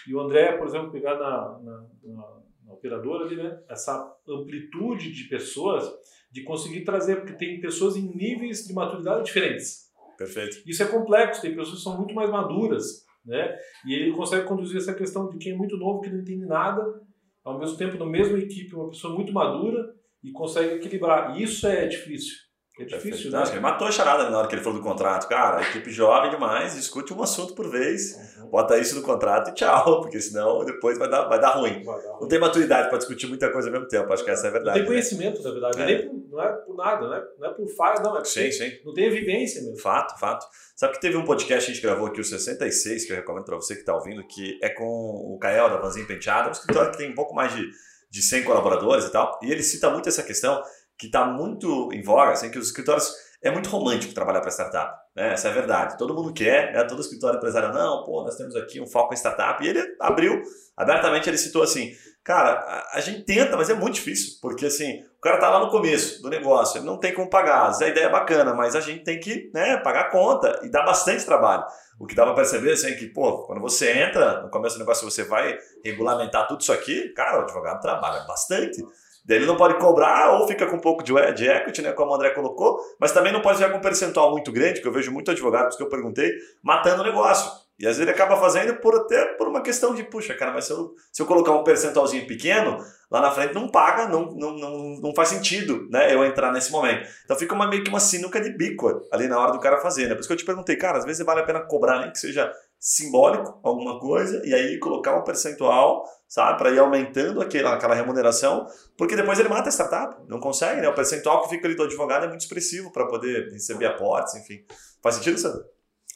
E o André, por exemplo, pegar na, na, na, na operadora ali, né? Essa amplitude de pessoas, de conseguir trazer, porque tem pessoas em níveis de maturidade diferentes. Perfeito. Isso é complexo, tem pessoas que são muito mais maduras, né? E ele consegue conduzir essa questão de quem é muito novo, que não entende nada, ao mesmo tempo, na mesma equipe, uma pessoa muito madura e consegue equilibrar. Isso é difícil. É difícil, né? Que ele matou a charada na hora que ele falou do contrato. Cara, a equipe jovem demais, discute um assunto por vez, uhum. bota isso no contrato e tchau, porque senão depois vai dar, vai dar ruim. Vai dar ruim. Não tem maturidade para discutir muita coisa ao mesmo tempo, acho que essa é a verdade. Não tem né? conhecimento, né? na verdade. É. Nem por, não é por nada, não é, não é por falha, não. É sim, sim. Não tem vivência mesmo. Fato, fato. Sabe que teve um podcast que a gente gravou aqui, o 66, que eu recomendo para você que está ouvindo, que é com o Kael da Vanzinho Penteado, um escritório que tem um pouco mais de, de 100 colaboradores e tal, e ele cita muito essa questão que está muito em voga, assim, que os escritórios é muito romântico trabalhar para startup. Né? Essa é a verdade. Todo mundo quer, né? todo escritório empresário, não, pô, nós temos aqui um foco em startup. E ele abriu, abertamente, ele citou assim: cara, a, a gente tenta, mas é muito difícil, porque assim, o cara tá lá no começo do negócio, ele não tem como pagar. A ideia é bacana, mas a gente tem que né, pagar a conta e dá bastante trabalho. O que dá para perceber assim, é que, pô, quando você entra no começo do negócio, você vai regulamentar tudo isso aqui, cara, o advogado trabalha bastante. Daí ele não pode cobrar ou fica com um pouco de, equity, né, como o André colocou, mas também não pode ficar com um percentual muito grande, que eu vejo muito advogados que eu perguntei, matando o negócio. E às vezes ele acaba fazendo por até por uma questão de, puxa, cara, mas se eu, se eu colocar um percentualzinho pequeno, lá na frente não paga, não, não, não, não faz sentido né, eu entrar nesse momento. Então fica uma, meio que uma sinuca de bico ali na hora do cara fazer. Né? Por isso que eu te perguntei, cara, às vezes vale a pena cobrar, nem que seja simbólico, alguma coisa, e aí colocar um percentual, sabe, para ir aumentando aquela, aquela remuneração, porque depois ele mata a startup, não consegue, né? O percentual que fica ali do advogado é muito expressivo para poder receber aportes, enfim. Faz sentido, Sandro?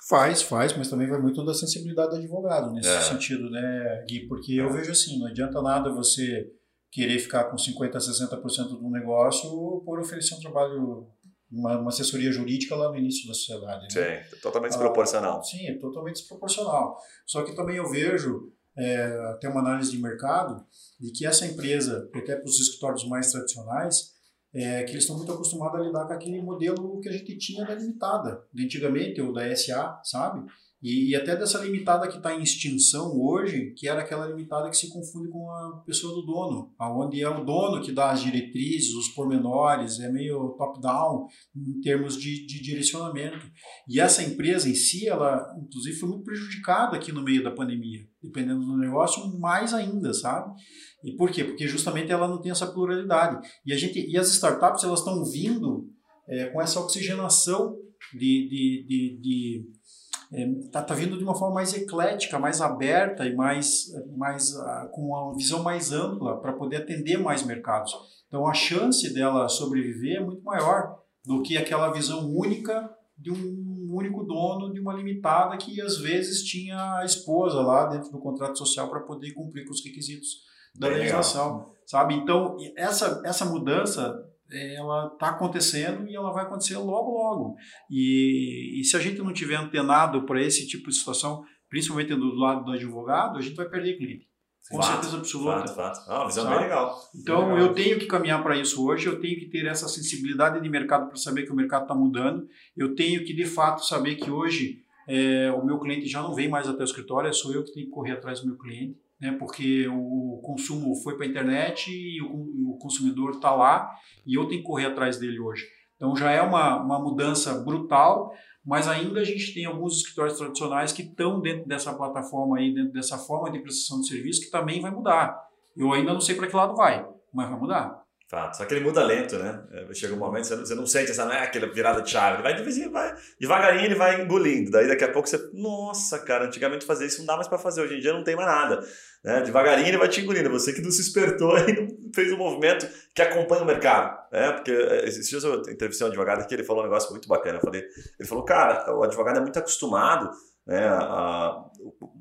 Faz, faz, mas também vai muito da sensibilidade do advogado nesse é. sentido, né, Gui? Porque eu vejo assim, não adianta nada você querer ficar com 50%, 60% do negócio por oferecer um trabalho uma, uma, assessoria jurídica lá no início da sociedade. Né? Sim, totalmente desproporcional. Ah, sim, é totalmente desproporcional. Só que também eu vejo, é, tem uma análise de mercado, de que essa empresa, até para os escritórios mais tradicionais, é, que eles estão muito acostumados a lidar com aquele modelo que a gente tinha da limitada, de antigamente, ou da SA, sabe? E, e até dessa limitada que está em extinção hoje, que era aquela limitada que se confunde com a pessoa do dono, aonde é o dono que dá as diretrizes, os pormenores, é meio top-down em termos de, de direcionamento. E essa empresa em si, ela inclusive foi muito prejudicada aqui no meio da pandemia, dependendo do negócio, mais ainda, sabe? E por quê? Porque justamente ela não tem essa pluralidade. E, a gente, e as startups elas estão vindo é, com essa oxigenação de, de, de, de está é, tá, tá vindo de uma forma mais eclética, mais aberta e mais, mais uh, com uma visão mais ampla para poder atender mais mercados. Então a chance dela sobreviver é muito maior do que aquela visão única de um único dono de uma limitada que às vezes tinha a esposa lá dentro do contrato social para poder cumprir com os requisitos da legislação, sabe? Então essa essa mudança ela está acontecendo e ela vai acontecer logo, logo. E, e se a gente não tiver antenado para esse tipo de situação, principalmente do lado do advogado, a gente vai perder cliente. Com fato, certeza absoluta. Fato, fato. Ah, visão bem legal. Então, legal. eu tenho que caminhar para isso hoje, eu tenho que ter essa sensibilidade de mercado para saber que o mercado está mudando, eu tenho que, de fato, saber que hoje é, o meu cliente já não vem mais até o escritório, é sou eu que tenho que correr atrás do meu cliente né, porque o consumo foi para a internet e o, o consumidor está lá e eu tenho que correr atrás dele hoje. Então já é uma, uma mudança brutal, mas ainda a gente tem alguns escritórios tradicionais que estão dentro dessa plataforma aí, dentro dessa forma de prestação de serviço que também vai mudar. Eu ainda não sei para que lado vai, mas vai mudar. Fato. Só que ele muda lento, né? É, chega um momento, você não, sente essa, não é aquela virada de chave. Ele vai devagarinho, vai, devagarinho ele vai engolindo. Daí daqui a pouco você, nossa, cara, antigamente fazer isso não dá mais para fazer, hoje em dia não tem mais nada. Né? Devagarinho ele vai te engolindo. Você que não se espertou e não fez um movimento que acompanha o mercado. Né? Porque é, esses dias eu entrevistei um advogado que ele falou um negócio muito bacana. Eu falei, ele falou, cara, o advogado é muito acostumado né, a,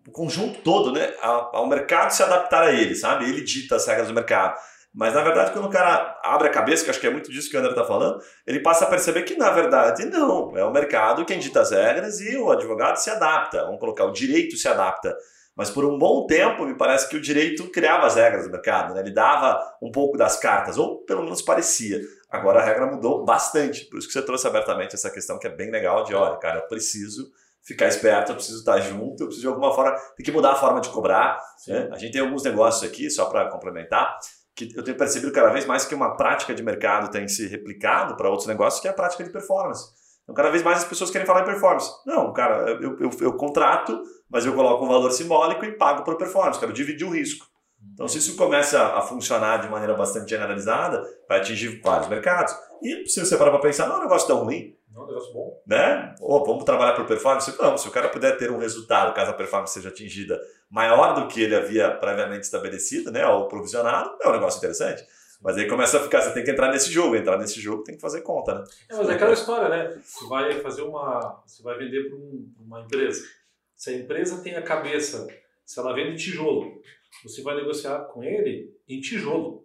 o conjunto todo, né, ao mercado se adaptar a ele, sabe? Ele dita as regras do mercado. Mas na verdade, quando o cara abre a cabeça, que acho que é muito disso que o André está falando, ele passa a perceber que na verdade não. É o mercado quem dita as regras e o advogado se adapta. Vamos colocar, o direito se adapta. Mas por um bom tempo, me parece que o direito criava as regras do mercado, né? ele dava um pouco das cartas, ou pelo menos parecia. Agora a regra mudou bastante, por isso que você trouxe abertamente essa questão que é bem legal de, olha, cara, eu preciso ficar esperto, eu preciso estar junto, eu preciso de alguma forma, tem que mudar a forma de cobrar. Né? A gente tem alguns negócios aqui, só para complementar, que eu tenho percebido cada vez mais que uma prática de mercado tem se replicado para outros negócios, que é a prática de performance. Então, cada vez mais as pessoas querem falar em performance. Não, cara, eu, eu, eu contrato, mas eu coloco um valor simbólico e pago por performance, quero dividir o risco. Então, se isso começa a funcionar de maneira bastante generalizada, vai atingir vários mercados. E se você parar para pensar, não é um negócio tão ruim. Não é um negócio bom. Né? Ou vamos trabalhar por performance? Não, se o cara puder ter um resultado, caso a performance seja atingida maior do que ele havia previamente estabelecido, né, ou provisionado, é um negócio interessante. Mas aí começa a ficar, você tem que entrar nesse jogo, entrar nesse jogo tem que fazer conta, né? É, mas é aquela história, né? Você vai fazer uma. Você vai vender para um, uma empresa. Se a empresa tem a cabeça, se ela vende tijolo, você vai negociar com ele em tijolo.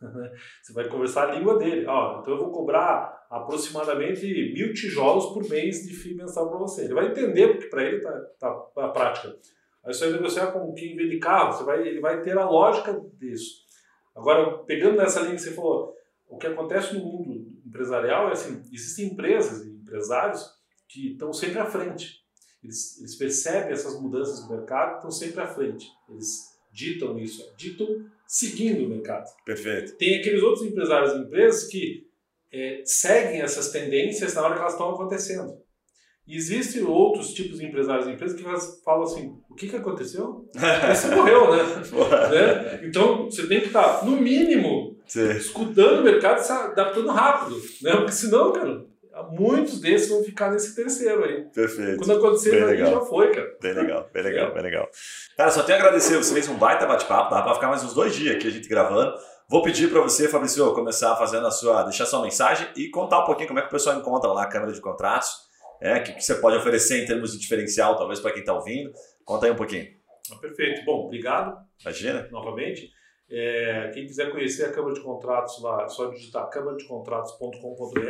Você vai conversar a língua dele. Ó, então eu vou cobrar aproximadamente mil tijolos por mês de FII mensal para você. Ele vai entender, porque para ele tá, tá a prática. Aí você vai negociar com quem vende carro, você vai, ele vai ter a lógica disso. Agora, pegando nessa linha que você falou, o que acontece no mundo empresarial é assim, existem empresas e empresários que estão sempre à frente. Eles, eles percebem essas mudanças do mercado, estão sempre à frente. Eles ditam isso, ditam seguindo o mercado. Perfeito. Tem aqueles outros empresários e empresas que é, seguem essas tendências na hora que elas estão acontecendo. E existem outros tipos de empresários e empresas que falam assim: o que, que aconteceu? Você morreu, né? né? Então você tem que estar, no mínimo, Sim. escutando o mercado e se adaptando rápido. Né? Porque senão, cara, muitos desses vão ficar nesse terceiro aí. Perfeito. Quando acontecer, aí já foi, cara. Bem legal, bem legal, bem legal. Cara, só tenho a agradecer. Você fez um baita bate-papo, dá pra ficar mais uns dois dias aqui a gente gravando. Vou pedir para você, Fabrício, começar fazendo a sua, deixar sua mensagem e contar um pouquinho como é que o pessoal encontra lá a Câmara de Contratos, é, o que, que você pode oferecer em termos de diferencial, talvez para quem está ouvindo. Conta aí um pouquinho. Ah, perfeito. Bom, obrigado. Imagina. Novamente. É, quem quiser conhecer a Câmara de Contratos lá, é só digitar câmaradecontratos.com.br,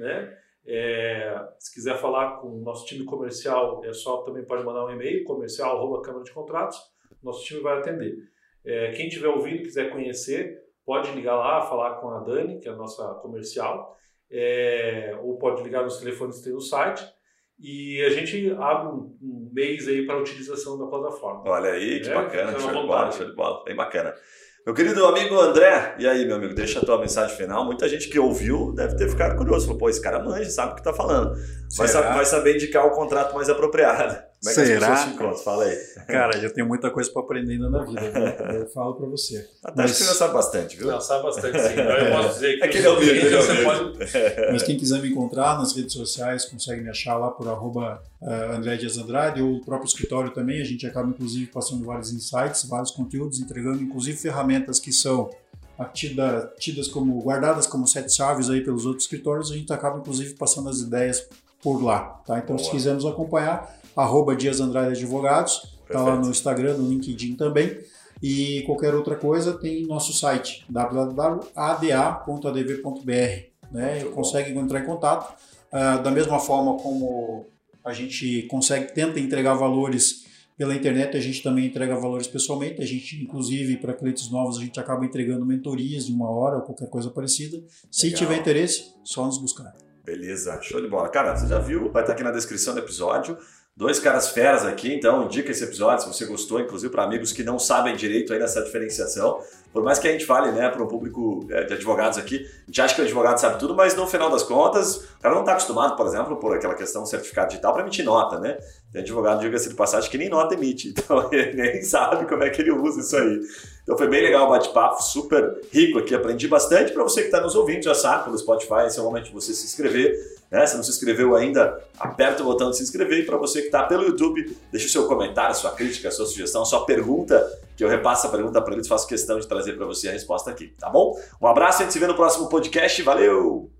né? É, se quiser falar com o nosso time comercial, é só também pode mandar um e-mail, comercial Câmara de Contratos, nosso time vai atender. É, quem estiver ouvindo quiser conhecer, pode ligar lá, falar com a Dani, que é a nossa comercial, é, ou pode ligar nos telefones que tem no site. E a gente abre um, um mês aí para a utilização da plataforma. Olha aí, que é, bacana, show de bola, show de bola, bem bacana. Meu querido amigo André, e aí, meu amigo, deixa a tua mensagem final. Muita gente que ouviu deve ter ficado curioso. Falou, pô, esse cara manja, sabe o que tá falando. Vai, saber, vai saber indicar o contrato mais apropriado. Como é que Será? as? Fala aí. Cara, eu tenho muita coisa para aprender ainda na vida. Né? Eu falo para você. Até Mas... acho que você sabe bastante, viu? Não, sabe bastante sim. Eu posso dizer que... Aquele é o ele é pode... Mas quem quiser me encontrar nas redes sociais, consegue me achar lá por arroba uh, André Dias Andrade ou o próprio escritório também. A gente acaba, inclusive, passando vários insights, vários conteúdos, entregando, inclusive, ferramentas que são tida, tidas como, guardadas como sete chaves aí pelos outros escritórios. A gente acaba, inclusive, passando as ideias por lá, tá? Então, Boa. se quisermos acompanhar, arroba Dias Andrade Advogados, está lá no Instagram, no LinkedIn também. E qualquer outra coisa tem nosso site www.ada.adv.br, né? Consegue entrar em contato. Uh, da mesma forma como a gente consegue tenta entregar valores pela internet, a gente também entrega valores pessoalmente. A gente, inclusive, para clientes novos, a gente acaba entregando mentorias de uma hora ou qualquer coisa parecida. Se Legal. tiver interesse, só nos buscar. Beleza, show de bola. Cara, você já viu, vai estar aqui na descrição do episódio Dois caras feras aqui, então indica esse episódio se você gostou, inclusive para amigos que não sabem direito aí dessa diferenciação. Por mais que a gente fale né, para um público é, de advogados aqui, a gente acha que o advogado sabe tudo, mas no final das contas, o cara não está acostumado, por exemplo, por aquela questão do certificado digital para emitir nota, né? Tem advogado, diga-se de passagem, que nem nota emite, então ele nem sabe como é que ele usa isso aí. Então foi bem legal o bate-papo, super rico aqui, aprendi bastante. Para você que está nos ouvindo, já sabe, pelo Spotify, esse é o momento de você se inscrever. Né? Se não se inscreveu ainda, aperta o botão de se inscrever. E para você que está pelo YouTube, deixa o seu comentário, sua crítica, sua sugestão, sua pergunta, que eu repasso a pergunta para eles, faço questão de trazer para você a resposta aqui, tá bom? Um abraço, a gente se vê no próximo podcast. Valeu!